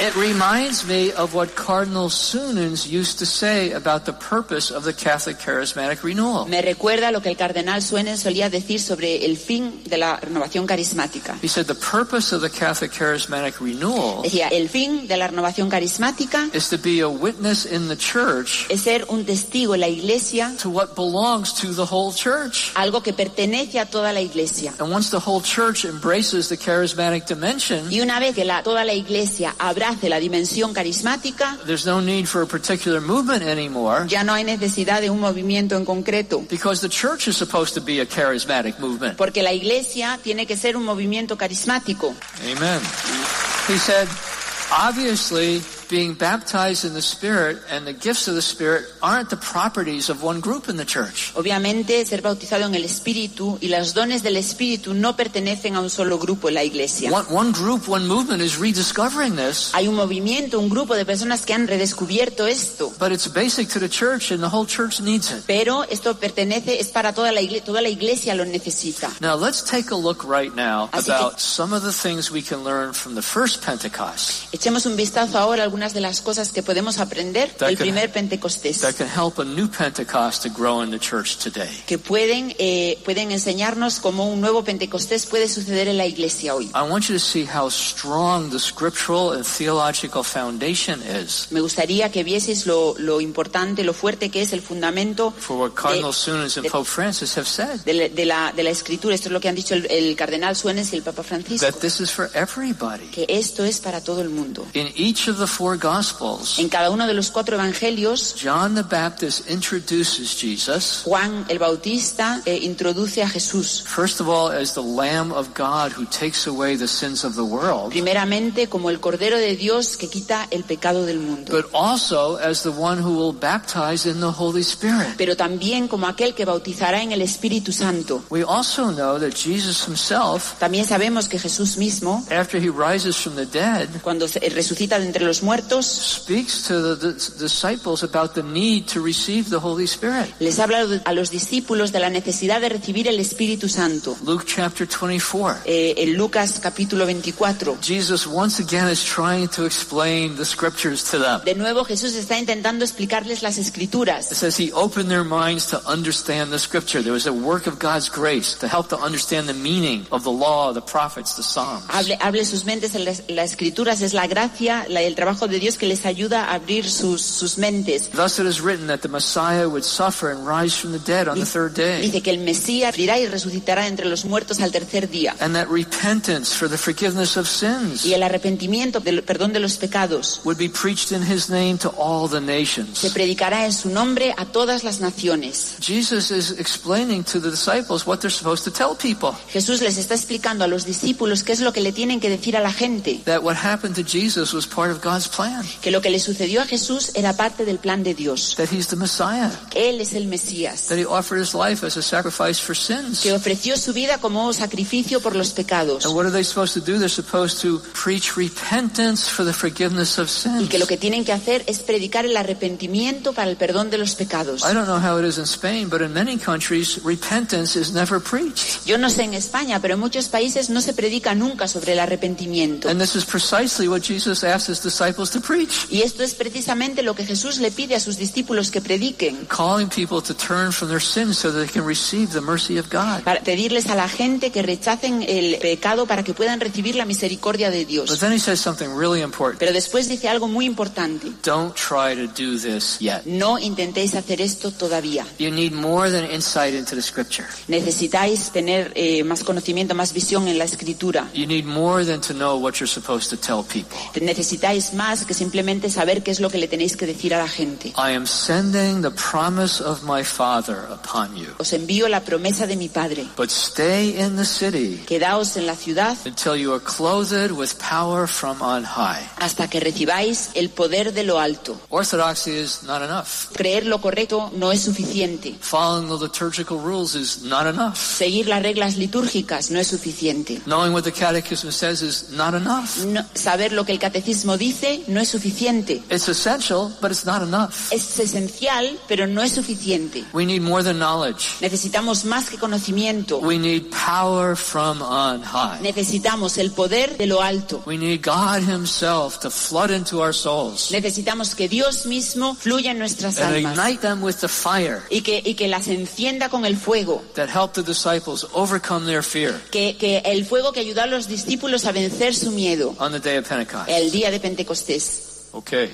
It reminds me of what Cardinal Sunens used to say about the purpose of the Catholic Charismatic Renewal. Me recuerda lo que el cardenal Suenen solía decir sobre el fin de la renovación carismática. He said the purpose of the Catholic Charismatic Renewal Decía, el fin de la renovación carismática is to be a witness in the church es ser un testigo en la iglesia, to what belongs to the whole church. algo que pertenece a toda la iglesia. And once the whole church embraces the charismatic dimension, Y una vez que la- toda la iglesia abrace la dimensión carismática, there's no need for a particular movement anymore ya no hay necesidad de un movimiento en concreto, because the church is supposed to be a charismatic movement. porque la iglesia tiene que ser un movimiento carismático. Amen. He said, obviously, being baptized in the Spirit and the gifts of the Spirit aren't the properties of one group in the church. Obviamente, ser bautizado en el Espíritu y los dones del Espíritu no pertenecen a un solo grupo en la iglesia. One, one group, one movement is rediscovering this, Hay un movimiento, un grupo de personas que han redescubierto esto. but it's basic to the church and the whole church needs it. Pero esto pertenece, es para toda la iglesia, toda la iglesia lo necesita. Now let's take a look right now Así que- about some of the things we can learn from the first Pentecost. Echemos un vistazo ahora a algunas de las cosas que podemos aprender That del can- primer Pentecostés, that can help a new Pentecost to grow in the church today. que pueden, eh, pueden enseñarnos cómo un nuevo Pentecostés puede suceder en la iglesia hoy. I want you to see how strong the scriptural and theological foundation is Me gustaría que vieseis lo, lo importante, lo fuerte que es el fundamento for what Cardinal de, de- Pope Francis have said. de la, de la- escritura. Esto es lo que han dicho el, el cardenal Suenes y el Papa Francisco, That this is for everybody. que esto es para todo el mundo. Each of the four Gospels, En cada uno de los cuatro evangelios, John the Baptist introduces Jesus, Juan el Bautista eh, introduce a Jesús, first of all, as the Lamb of God who takes away the sins of the world, primeramente como el Cordero de Dios que quita el pecado del mundo, but also as the one who will baptize in the Holy Spirit. pero también como aquel que bautizará en el Espíritu Santo. We also know that Jesus himself, También sabemos que Jesús mismo, after he rises from the dead, cuando se- resucita de entre los muertos, speaks to the, the disciples about the need to receive the Holy Spirit. les habla a los discípulos de la necesidad de recibir el Espíritu Santo. Luke chapter 24. Eh, en Lucas capítulo 24. Jesus once again is trying to explain the scriptures to them. De nuevo Jesús está intentando explicarles las It escrituras. says he opened their minds to understand the scripture. There was a work of God's grace to help to understand the meaning of the law, the prophets, the Psalms. Hable, hable sus mentes en las, las escrituras, es la gracia, la- el trabajo de Dios que les ayuda a abrir sus, sus mentes. Thus it is written that the Messiah would suffer and rise from the dead on the third day. Dice que el Mesías morirá y resucitará entre los muertos al tercer día. And that repentance for the forgiveness of sins Y el arrepentimiento, del perdón de los pecados, would be preached in his name to all the se nations. predicará en su nombre a todas las naciones. Jesus is explaining to the disciples what they're supposed to tell people. Jesús les está explicando a los discípulos qué es lo que le tienen que decir a la gente. That what happened to Jesus was part of God's plan. Que lo que le sucedió a Jesús era parte del plan de Dios. That he's the Messiah. Que Él es el Mesías. That he offered his life as a sacrifice for sins. Que ofreció su vida como sacrificio por los pecados. And what are they supposed to do? They're supposed to preach repentance for the forgiveness of Y sins. que lo que tienen que hacer es predicar el arrepentimiento para el perdón de los pecados. I don't know how it is in Spain, but in many countries, repentance is never preached. Yo no sé en España, pero en muchos países no se predica nunca sobre el arrepentimiento. And this is precisely what Jesus asked his disciples to preach. Y esto es precisamente lo que Jesús le pide a sus discípulos que prediquen. Calling people to turn from their sins so that they can receive the mercy of God. Para pedirles a la gente que rechacen el pecado para que puedan recibir la misericordia de But Dios. then he says something really important. Pero después dice algo muy importante. Don't try to do this yet. No intentéis hacer esto todavía. You need more than insight into the scripture. Necesitáis tener eh, más conocimiento, más visión en la escritura. You need more than to know what you're supposed to tell people. Necesitáis más que simplemente saber qué es lo que le tenéis que decir a la gente. I am sending the promise of my Father upon you. Os envío la promesa de mi Padre. But stay in the city Quedaos en la ciudad until you are clothed with power from on high. hasta que recibáis el poder de lo alto. Orthodoxy is not enough. Creer lo correcto no es suficiente. Following the liturgical rules is not enough. Seguir las reglas litúrgicas no es suficiente. Knowing what the Catechism says is not enough. No- saber lo que el catecismo dice no es suficiente. It's essential, but it's not enough. Es esencial, pero no es suficiente. We need more than knowledge. Necesitamos más que conocimiento. We need power from on high. Necesitamos el poder de lo alto. We need God Himself to flood into our souls Necesitamos que Dios mismo fluya en nuestras and almas ignite them with the fire y que, y que las encienda con el fuego. that helped the disciples overcome their fear Que, que el fuego que ayudó a los discípulos a vencer su miedo on the day of Pentecost. el día de Pentecostés. Okay.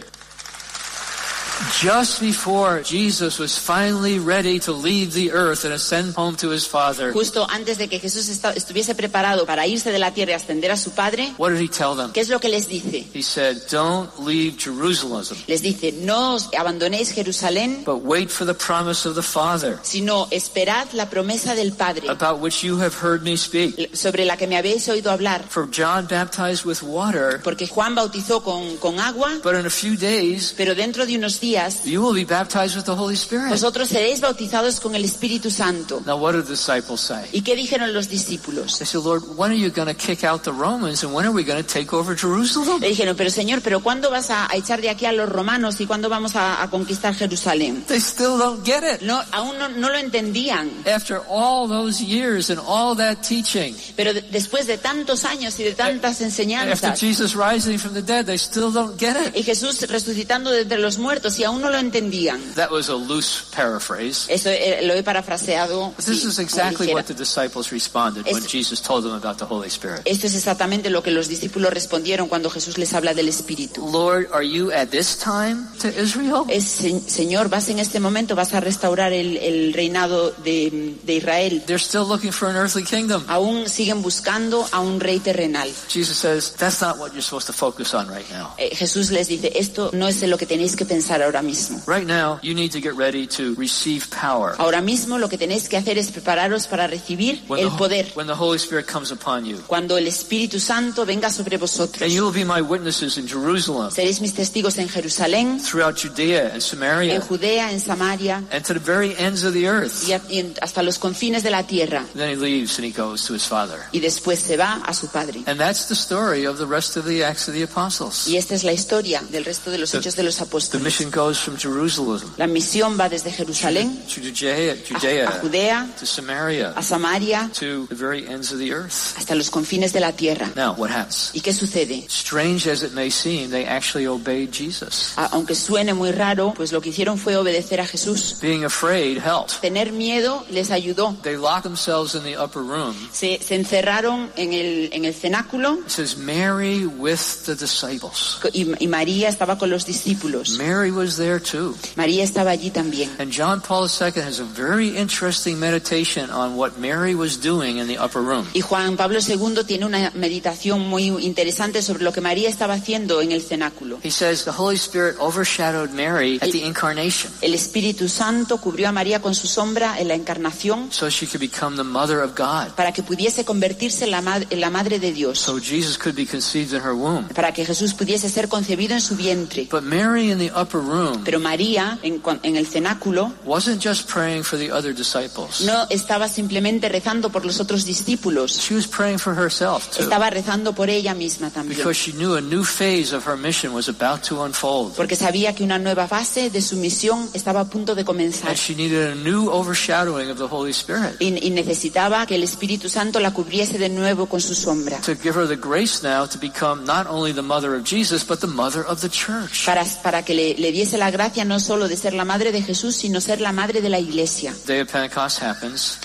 Just before Jesus was finally ready to leave the earth and ascend home to his Father, Justo antes de que Jesús estuviese preparado para irse de la tierra y ascender a su Padre, what did he tell them? ¿qué es lo que les dice? He said, Don't leave Jerusalem, Les dice, no os abandonéis Jerusalén, but wait for the promise of the Father, sino esperad la promesa del Padre, about which you have heard me speak. sobre la que me habéis oído hablar. For John baptized with water, Porque Juan bautizó con, con agua, but in a few days pero dentro de unos Mesías, you will be baptized with the Holy Spirit. vosotros seréis bautizados con el Espíritu Santo. Now, what did the disciples say? ¿Y qué dijeron los discípulos? They said, Lord, when are you going to kick out the Romans and when are we going to take over Jerusalem? Le dijeron, pero Señor, ¿pero cuándo vas a, a echar de aquí a los romanos y cuándo vamos a, a conquistar Jerusalén? They still don't get it. No, aún no, no lo entendían. After all those years and all that teaching, Pero de- después de tantos años y de tantas after enseñanzas, Jesus rising from the dead, they still don't get it. y Jesús resucitando de entre los muertos y aún no lo entendían. That was a loose paraphrase. Eso eh, lo he parafraseado. But this sí, is exactly what the disciples responded when Es- Jesus told them about the Holy Spirit. Esto es exactamente lo que los discípulos respondieron cuando Jesús les habla del Espíritu. Lord, are you at this time to Israel? Es, "Se- Señor, vas en este momento, vas a restaurar el, el reinado de, de Israel. They're still looking for an earthly kingdom. Aún siguen buscando a un rey terrenal. Jesus says, that's not what you're supposed to focus on right now. Eh, Jesús les dice, esto no es lo que tenéis que pensar ahora mismo. Right now, you need to get ready to receive power. Ahora mismo lo que tenéis que hacer es prepararos para recibir When el the, poder. when the Holy Spirit comes upon you. Cuando el Espíritu Santo venga sobre vosotros. And you will be my witnesses in Jerusalem, Seréis mis testigos en Jerusalén, throughout Judea and en Samaria, Judea, en Samaria and to the very ends of the earth. y a- y en- hasta los confines de la tierra. Then he leaves and he goes to his Father. Y después se va a su Padre. And that's the story of the rest of the Acts of the Apostles. Y esta es la historia del resto de los The- hechos de los The apóstoles. mission goes from Jerusalem La misión va desde Jerusalén to Judea, a, a Judea Judea, to Samaria, a Samaria, to the very ends of the earth. hasta los confines de la tierra. Now, what happens? ¿Y qué sucede? Strange as it may seem, they actually obeyed Jesus. A- Aunque suene muy raro, pues lo que hicieron fue obedecer a Jesús. Being afraid helped. Tener miedo les ayudó. They locked themselves in the upper room. Se, se encerraron en el, en el cenáculo It says Mary with the disciples. y, y María estaba con los discípulos. Mary was there too. María estaba allí también. And John Paul II has a very interesting meditation on what Mary was doing in the upper room. Y Juan Pablo II tiene una meditación muy interesante sobre lo que María estaba haciendo en el cenáculo. He says the Holy Spirit overshadowed Mary at the incarnation El Espíritu Santo cubrió a María con su sombra en la encarnación so she could become the mother of God. para que pudiese convertirse en la, ma- en la madre de Dios, So Jesus could be conceived in her womb. para que Jesús pudiese ser concebido en su vientre. But Mary in the upper room Pero María, en, en el cenáculo, wasn't just praying for the other disciples. no estaba simplemente rezando por los otros discípulos, She was praying for herself too. estaba rezando por ella misma también. Because she knew a new phase of her mission was about to unfold. Porque sabía que una nueva fase de su misión estaba a punto de comenzar. And she needed a new overshadowing of the Holy Spirit Y, y necesitaba que el Espíritu Santo la cubriese de nuevo con su sombra. to give her the grace now to become not only the mother of Jesus, but the mother of the church. Para, para que le, le diese la gracia no solo de ser la madre de Jesús, sino ser la madre de la iglesia.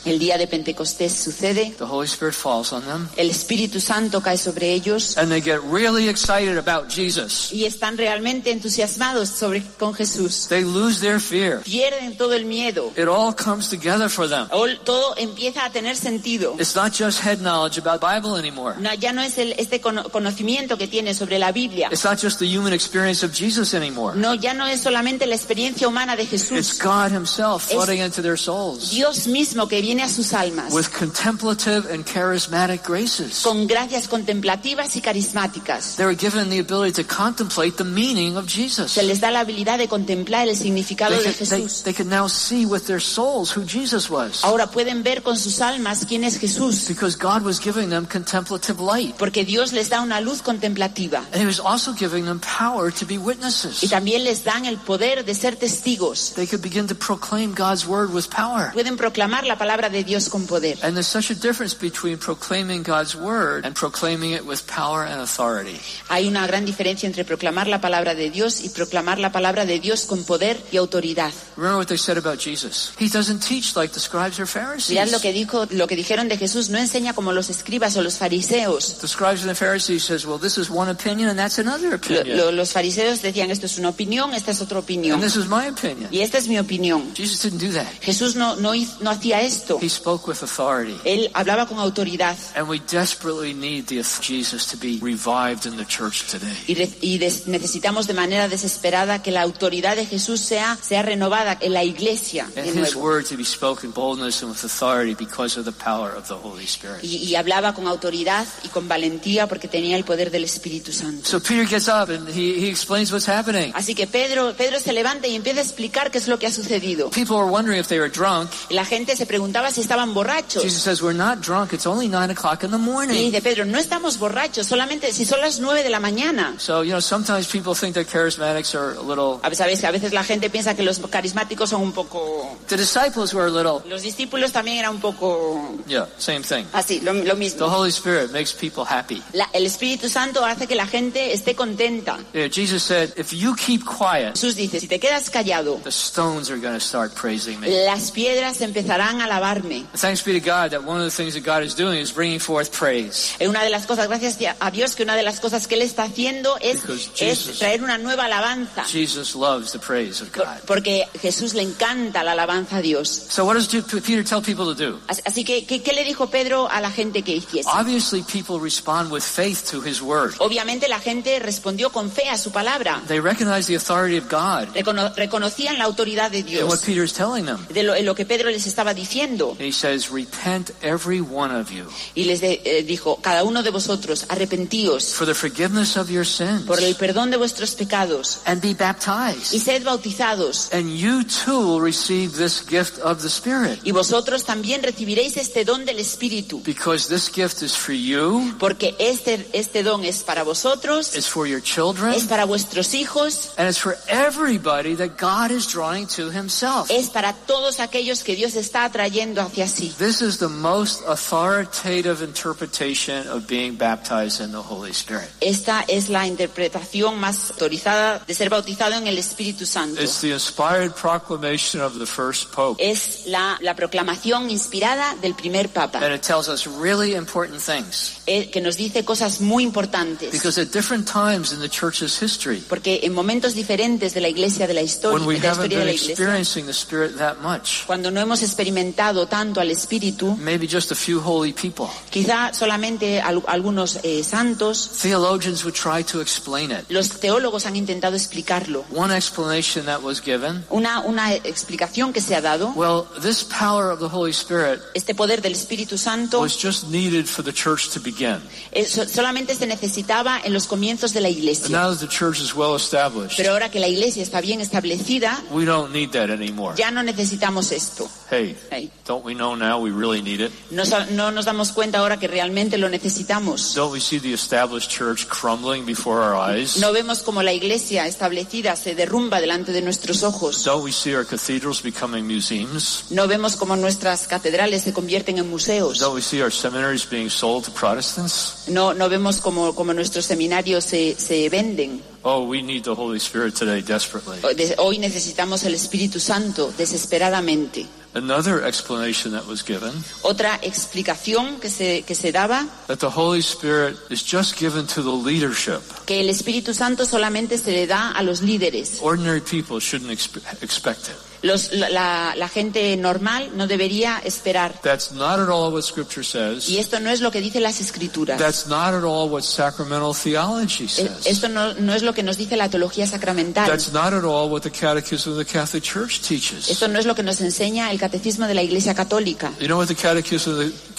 El día de Pentecostés sucede, The Holy Spirit falls on them. el Espíritu Santo cae sobre ellos And they get really excited about Jesus. y están realmente entusiasmados sobre, con Jesús. They lose their fear. Pierden todo el miedo. It all comes together for them. Ol- Todo empieza a tener sentido. It's not just head knowledge about Bible anymore. No, ya no es el, este cono- conocimiento que tiene sobre la Biblia. It's not just the human experience of Jesus anymore. No, ya no es solamente la experiencia humana de It's Jesús. God Himself flooding into their souls Dios mismo que viene a sus almas with contemplative and charismatic graces. con gracias contemplativas y carismáticas. They were given the ability to contemplate the meaning of Jesus. Se les da la habilidad de contemplar el significado They de they, Jesús. they can now see with their souls who Jesus was Ahora pueden ver con sus almas quién es Jesús, because God was giving them contemplative light. porque Dios les da una luz contemplativa And He was also giving them power to be y witnesses. también les dan el poder de ser testigos. They could begin to proclaim God's word with power. Pueden proclamar la palabra de Dios con poder. And there's such a difference between proclaiming God's word and proclaiming it with power and authority. Hay una gran diferencia entre proclamar la palabra de Dios y proclamar la palabra de Dios con poder y autoridad. Remember what they said about Jesus. He doesn't teach like the scribes or Pharisees. Mirad lo que dijo, lo que dijeron de Jesús, no enseña como los escribas o los fariseos. The scribes and the Pharisees says, well, this is one opinion and that's another Lo- opinion. lo- los fariseos decían esto es una opinión, esta es otra opinión. And this is my opinion. Y esta es mi opinión. Jesus didn't do that. Jesús no, no, no hacía esto. He spoke with authority. Él hablaba con autoridad And we desperately need the Jesus to be revived in the church today. y, re- y des- necesitamos de manera desesperada que la autoridad de Jesús sea, sea renovada en la iglesia de And his word to be spoken boldness and with authority because of the power of the Holy Spirit. Y, y hablaba con autoridad y con valentía porque tenía el poder del Espíritu Santo. So Peter gets up and he, he explains what's happening. Así que Pedro Pedro, Pedro se levanta y empieza a explicar qué es lo que ha sucedido. People were wondering if they were drunk. Y la gente se preguntaba si estaban borrachos. Jesus says, We're not drunk. It's only nine o'clock in the Y morning. dice Pedro, no estamos borrachos, solamente si son las nueve de la mañana. So, you know, sometimes people think that charismatics are a little. A veces, a veces la gente piensa que los carismáticos son un poco... The disciples were a little. Los discípulos también eran un poco Yeah, same thing. así, lo, lo The mismo. Holy Spirit makes people happy. La- el Espíritu Santo hace que la gente esté contenta. Yeah, Jesus said, If you keep quiet, Jesús dice, si te quedas callado, the stones are going to start praising me. las piedras empezarán a alabarme. Thanks be to God that one of the things that God is doing is bringing forth praise. Eh, Una de las cosas, gracias a Dios, que una de las cosas que Él está haciendo es, Because es Jesus- traer una nueva alabanza. Jesus loves the praise of Por- God. Porque Jesús le encanta la alabanza a Dios. So, what does Ju- Peter tell people to do? Así- Así que, ¿qué, qué le dijo Pedro a la gente que hiciese? Obviously, people respond with faith to his word. Obviamente la gente respondió con fe a su palabra. They recognize the authority Recono- reconocían la autoridad de Dios, Peter is telling them. de lo, en lo que Pedro les estaba diciendo. He says, Repent, every one of you, Y les de- eh, dijo, cada uno de vosotros, arrepentíos for the forgiveness of your sins, por el perdón de vuestros pecados and be y baptized. sed bautizados. And you too will receive this gift of the Spirit. Y vosotros también recibiréis este don del Espíritu. Because this gift is for you, Porque este, este don es para vosotros, it's for your children, es para vuestros hijos, and it's for everybody that God is drawing to Himself. es para todos aquellos que Dios está atrayendo hacia sí. This is the most authoritative interpretation of being baptized in the Holy Spirit. Esta es la interpretación más autorizada de ser bautizado en el Espíritu Santo. It's the inspired proclamation of the first Pope. Es la, la proclamación inspirada del primer Papa, And it tells us really important things. eh, que nos dice cosas muy importantes. Because at different times in the church's history, Porque en momentos diferentes de la iglesia, de la historia, de la haven't historia de been la iglesia, much, cuando no hemos experimentado tanto al Espíritu, maybe just a few holy people, quizá solamente al- algunos eh, santos, theologians would try to explain it. los teólogos han intentado explicarlo. One explanation that was given, Una, una explicación que se ha dado, well, this power of the Holy Spirit este poder del Espíritu Santo, was just needed for the church to begin. eh, so- solamente se necesitaba en los comienzos de la And iglesia. now that the church is well established, Pero ahora que la iglesia está bien establecida, we don't need that anymore. ya no necesitamos esto. Hey, Hey, don't we know now we really need it? No, nos damos cuenta ahora que realmente lo necesitamos. Don't we see the established church crumbling before our eyes? No vemos como la iglesia establecida se derrumba delante de nuestros ojos. Don't we see our cathedrals becoming museums? No vemos como nuestras catedrales se convierten en museos. Don't we see our seminaries being sold to Protestants? No, no vemos como, como nuestros seminarios se, se venden. Oh, we need the Holy Spirit today desperately. Oh, hoy necesitamos el Espíritu Santo desesperadamente. Another explanation that was given Otra explicación que se, que se daba, that the Holy Spirit is just given to the leadership. que el Espíritu Santo solamente se le da a los líderes. Ordinary people shouldn't expect it. Los- la, la gente normal no debería esperar. That's not at all what Scripture says. Y esto no es lo que dice las escrituras. That's not at all what sacramental theology E- says. Esto no, no es lo que nos dice la teología sacramental. That's not at all what the Catechism of the Catholic Church teaches. Esto no es lo que nos enseña el catecismo de la Iglesia Católica. You know what the Catechism of the?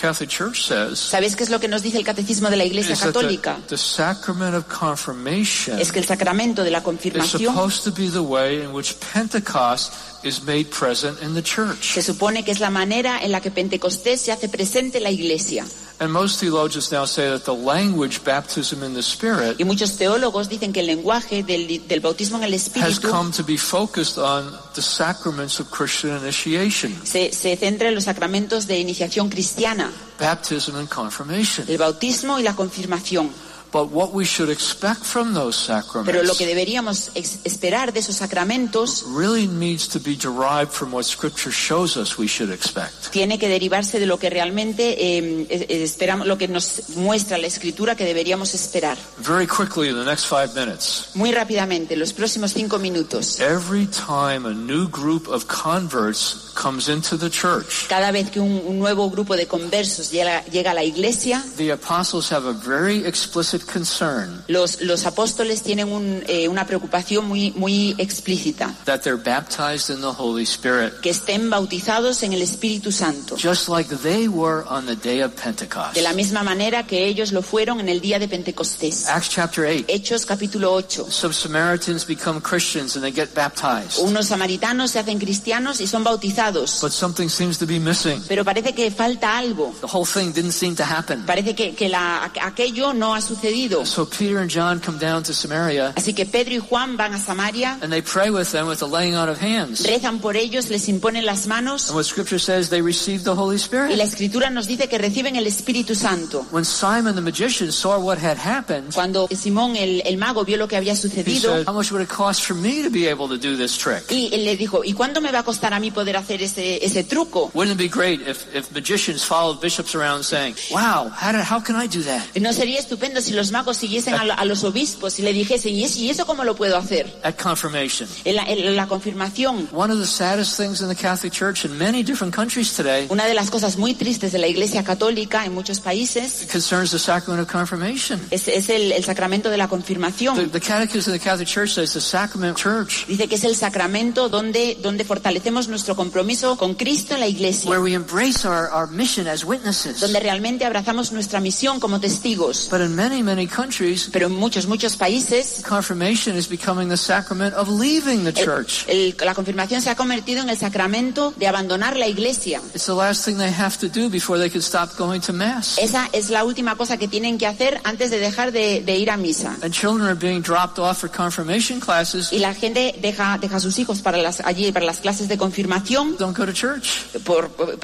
¿Sabéis qué es lo que nos dice el catecismo de la Iglesia Católica? the, the sacrament of confirmation Es que el sacramento de la is confirmación supposed to be the way in which Pentecost is made present in the church. se supone que es la manera en la que Pentecostés se hace presente en la Iglesia. And most theologians now say that the language baptism in the Spirit Y muchos teólogos dicen que el lenguaje del, del bautismo en el has Espíritu come to be focused on the sacraments of Christian initiation, se, se centra en los sacramentos de iniciación cristiana, baptism and confirmation. el bautismo y la confirmación. But what we should expect from those Pero lo sacraments que deberíamos esperar de esos sacramentos really needs to be derived from what Scripture shows us we should expect. tiene que derivarse de lo que realmente eh, eh, esperamos, lo que nos muestra la Escritura que deberíamos esperar. Very quickly, in the next five minutes, Muy rápidamente, los próximos cinco minutos. every time a new group of converts comes into the church, Cada vez que un, un nuevo grupo de conversos llega, llega a la iglesia, the apostles have a very explicit concern los, los apóstoles tienen un, eh, una preocupación muy, muy explícita, that they're baptized in the Holy Spirit, que estén bautizados en el Espíritu Santo, just like they were on the day of Pentecost. de la misma manera que ellos lo fueron en el día de Pentecostés. Acts chapter 8. Hechos capítulo 8. Some Samaritans become Christians and they get baptized. Unos samaritanos se hacen cristianos y son bautizados, But something seems to be missing. pero parece que falta algo. The whole thing didn't seem to happen. Parece que, que la- aquello no ha sucedido. So Peter and John come down to Samaria Así que Pedro y Juan van a Samaria, and they pray with them with the laying on of hands. rezan por ellos, les imponen las manos And what scripture says, they received the Holy y Spirit. la escritura nos dice que reciben el Espíritu Santo. When Simon the magician saw what had happened, Cuando Simón el, el mago vio lo que había he sucedido said, How much would it cost for me to be able to do this trick? y él le dijo, ¿y cuánto me va a costar a mí poder hacer ese, ese truco? Wouldn't it be great if, if magicians followed bishops around saying, Wow, how, did, how can I do that? ¿No sería estupendo si los magos siguiesen a, lo- a los obispos y le dijesen, ¿y eso, ¿y eso cómo lo puedo hacer? At confirmation. En la, en la confirmación, One of the saddest things in the Catholic Church in many different countries today una de las cosas muy tristes de la Iglesia Católica en muchos países concerns the sacrament of confirmation. es, es el, el sacramento de la The, confirmación. the Catechism of the Catholic Church says the sacrament church Dice que es el sacramento donde, donde fortalecemos nuestro compromiso con Cristo en la Iglesia, where we embrace our, our mission as witnesses. donde realmente abrazamos nuestra misión como testigos. But in many, many countries, Pero en muchos, muchos países confirmation is becoming the sacrament of leaving the el- church. el- la confirmación se ha convertido en el sacramento de abandonar la Iglesia. It's the last thing they have to do before they can stop going to Mass. Esa es la última cosa que tienen que hacer antes de dejar de, de ir a misa. And children are being dropped off for confirmation classes, Y la gente deja, deja a sus hijos para las, allí para las clases de confirmación don't go to church. por, por-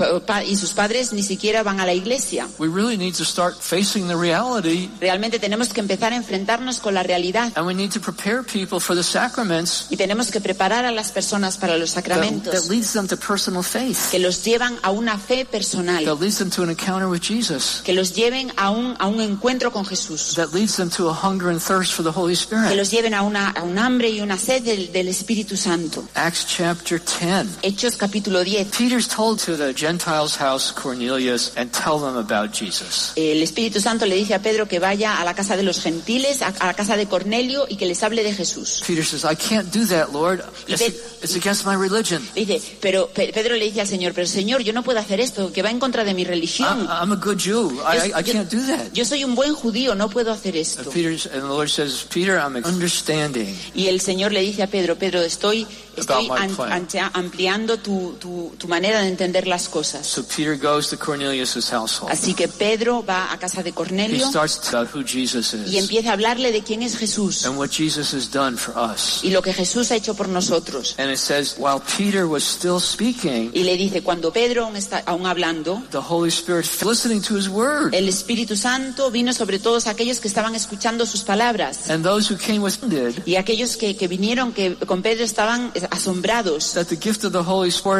y sus padres ni siquiera van a la iglesia. We really need to start facing the reality Realmente tenemos que empezar a enfrentarnos con la realidad and we need to prepare people for the sacraments y tenemos que preparar a las personas para los that, sacramentos that leads them to personal faith, que los llevan a una fe personal, that leads them to an encounter with Jesus, que los lleven a un, a un encuentro con Jesús, that leads them to a hunger and thirst for the Holy que Spirit. los lleven a, una, a un hambre y una sed del, del Espíritu Santo. Acts chapter 10. Hechos capítulo 10. Peter's told to the Gentiles' house Cornelius and tell them about Jesus. El Espíritu Santo le dice a Pedro que vaya a la casa de los gentiles, a, a la casa de Cornelio y que les hable de Jesús. Peter says, I can't do that, Lord. It's, against my religion. Dice, pero Pe- Pedro le dice al Señor, pero Señor, yo no puedo hacer esto, que va en contra de mi I'm, religión. I'm a good Jew. I, I, I Yo- can't do that. Yo soy un buen judío, no puedo hacer esto. And, the Lord says, Peter, I'm understanding. Y el Señor le dice a Pedro, Pedro, estoy, ampliando tu, tu- tu manera de entender las cosas. So Peter goes to Cornelius' household. Así que Pedro va a casa de He Cornelio starts to about who Jesus y empieza a hablarle de quién es Jesús and what Jesus has done for us. y lo que Jesús ha hecho por nosotros. And it says, while Peter was still speaking, Y le dice, cuando Pedro aún está aún hablando, the Holy Spirit, listening to his word, el Espíritu Santo vino sobre todos aquellos que estaban escuchando sus palabras. and those who came with him did, Y aquellos que, que vinieron que con Pedro estaban asombrados. that the gift of the Holy Spirit out on the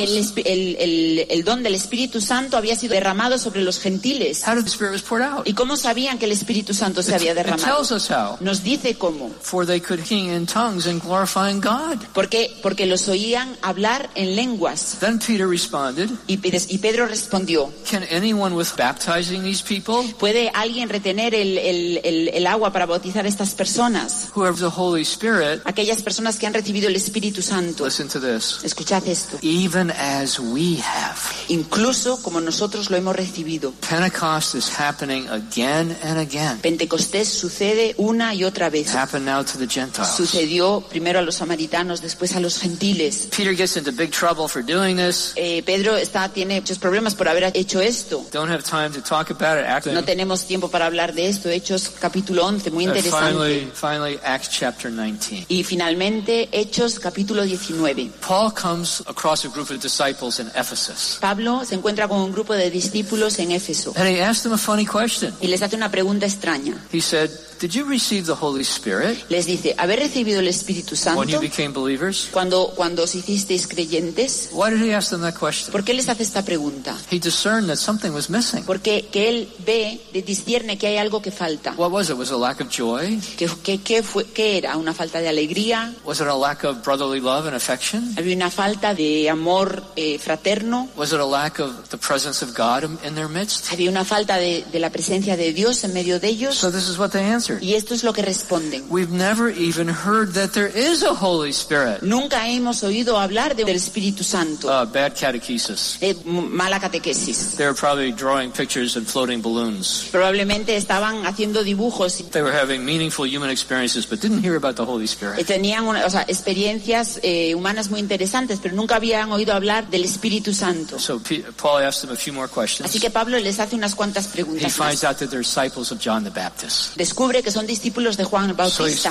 El, el- el- el don del Espíritu Santo había sido derramado sobre los gentiles. how did the Spirit was poured out? ¿Y cómo sabían que el Espíritu Santo se había derramado? tells us how. Nos dice cómo. For they could sing in tongues and glorifying God. ¿Por qué? Porque los oían hablar en lenguas. Then Peter responded, Y, y Pedro respondió, Can anyone with baptizing these people, ¿puede alguien retener el, agua para bautizar a estas personas? who have the Holy Spirit, Aquellas personas que han recibido el Espíritu Santo. listen to this, Escuchad esto. even as we have. Incluso como nosotros lo hemos recibido. Pentecost is happening again and again. Pentecostés sucede una y otra vez. Happened now to the Gentiles. Sucedió primero a los samaritanos, después a los gentiles. Peter gets into big trouble for doing this. Eh, Pedro está, tiene muchos problemas por haber hecho esto. Don't have time to talk about it. Act- No tenemos tiempo para hablar de esto. Hechos capítulo 11, muy And interesante. finally, finally, Acts chapter 19. Y finalmente, Hechos capítulo 19. Paul comes across a group of disciples in Ephesus. Pablo se encuentra con un grupo de discípulos en Éfeso And he asked them a funny question. y les hace una pregunta extraña. He said, Did you receive the Holy Spirit Les dice, ¿haber recibido el Espíritu when you Santo became believers? cuando, cuando os hicisteis creyentes? Why did he ask them that question? ¿Por qué les hace esta pregunta? He discerned that something was missing. Porque que él ve, discierne que hay algo que falta. What was it? Was it a lack of joy? ¿Qué, qué, qué fue, ¿Qué era? ¿Una falta de alegría? Was it a lack of brotherly love and affection? ¿Había una falta de amor eh, fraterno? Was it a lack of the presence of God in- their midst? ¿Había una falta de, de la presencia de Dios en medio de ellos? So this is what they answered. Y esto es lo que responden. We've never even heard that there is a Holy Spirit. Nunca hemos oído hablar de- del Espíritu Santo. Uh, bad catechesis. Eh, mala catequesis. They were probably drawing pictures and floating balloons. Probablemente estaban haciendo dibujos They were having meaningful human experiences, but didn't hear about the Holy eh, Spirit. tenían una- o sea, experiencias eh, humanas muy interesantes, pero nunca habían oído hablar del Espíritu Santo. So P- Paul asked them a few more questions. Así que Pablo les hace unas cuantas He preguntas finds más. out that they're disciples of John the Baptist. Descubre que son discípulos de Juan el Bautista.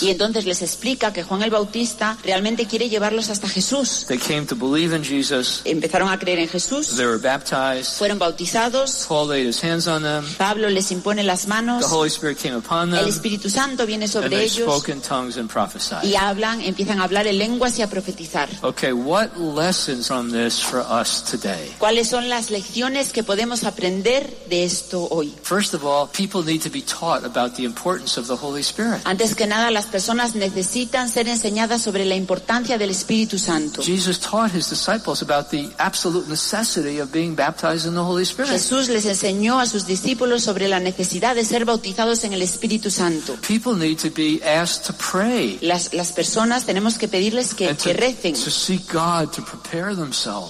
Y entonces les explica que Juan el Bautista realmente quiere llevarlos hasta Jesús. They came to believe in Jesus. Empezaron a creer en Jesús, They were baptized. fueron bautizados, Paul laid his hands on them. Pablo les impone las manos, The Holy Spirit came upon el them. Espíritu Santo viene And sobre they ellos spoke in tongues and prophesied. y hablan, empiezan a hablar en lenguas y a profetizar. Okay, what lessons from this for us today? ¿Cuáles son las lecciones que podemos aprender de esto hoy? First of all, people need to be taught about the importance of the Holy Spirit. Antes que nada, las personas necesitan ser enseñadas sobre la importancia del Espíritu Santo. Jesus taught his disciples about the absolute necessity of being baptized in the Holy Spirit. Jesús les enseñó a sus discípulos sobre la necesidad de ser bautizados en el Espíritu Santo. People need to be asked to pray Las, las personas tenemos que pedirles que, que recen to seek God to prepare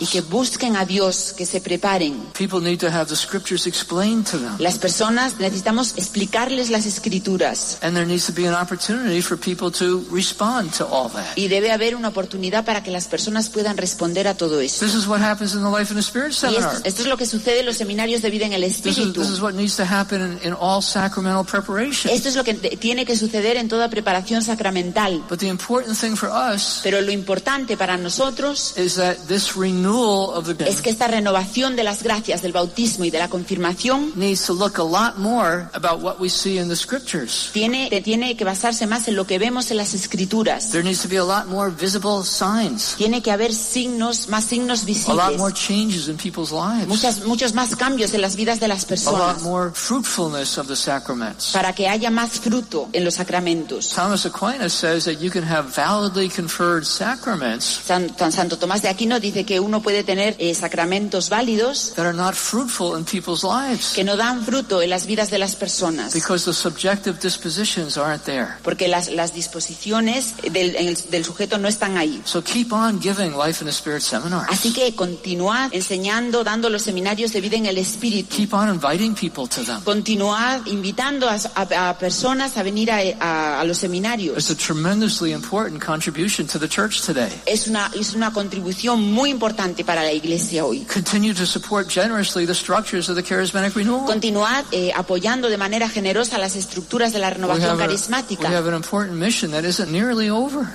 y que busquen a Dios, que se preparen. People need to have the scriptures explained to them. Las personas necesitamos explicarles las escrituras And there needs to be an opportunity for people to respond to all that. y debe haber una oportunidad para que las personas puedan responder a todo esto. This is what happens in the Life and the Spirit esto, esto es lo que sucede en los seminarios de vida en el This is, Espíritu. this is what needs to happen in, in all sacramental preparation. Esto es lo que tiene que suceder en toda preparación sacramental. But the important thing for us Pero lo importante para nosotros is that this renewal of the es que esta renovación de las gracias del bautismo y de la confirmación needs to look a lot more about what we see in the scriptures. tiene, tiene que basarse más en lo que vemos en las escrituras. There needs to be a lot more visible signs, Tiene que haber signos, más signos a lot more visibles, changes in people's lives, muchas, muchos más cambios en las vidas de las a lot personas more fruitfulness of the sacraments. para que haya más fruto en los sacramentos. Thomas Aquinas says that you can have validly conferred sacraments San- Santo Tomás de Aquino dice que uno puede tener eh, sacramentos válidos that are not fruitful in people's lives que no dan fruto en las vidas de las personas. because the subjective dispositions aren't there. porque las, las disposiciones del, el- del sujeto no están ahí. So keep on giving Life in the Spirit seminars. Así que continuad enseñando, dando los seminarios de vida en el Espíritu. Keep on inviting people to them. Continuad invitando a, a- a personas a venir a, a- a los seminarios. It's a tremendously important contribution to the church today. Es una, es una contribución muy importante para la iglesia hoy. Continue to support generously the structures of the charismatic renewal. Continuad eh, apoyando de manera generosa las estructuras de la renovación carismática.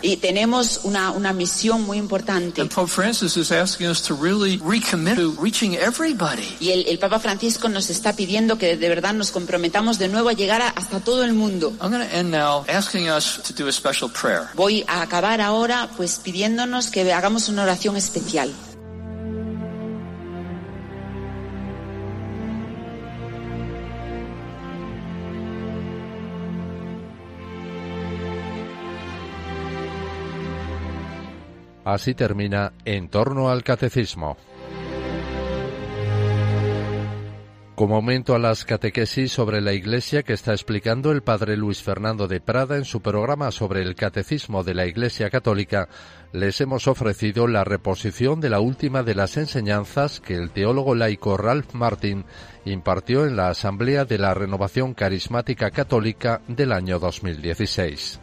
Y tenemos una, una misión muy importante. Y el, el Papa Francisco nos está pidiendo que de verdad nos comprometamos de nuevo a llegar a- hasta todo el mundo. Voy a acabar ahora pues pidiéndonos que hagamos una oración especial. Así termina En torno al catecismo. Como aumento a las catequesis sobre la Iglesia que está explicando el padre Luis Fernando de Prada en su programa sobre el catecismo de la Iglesia Católica, les hemos ofrecido la reposición de la última de las enseñanzas que el teólogo laico Ralph Martin impartió en la Asamblea de la Renovación Carismática Católica del año 2016.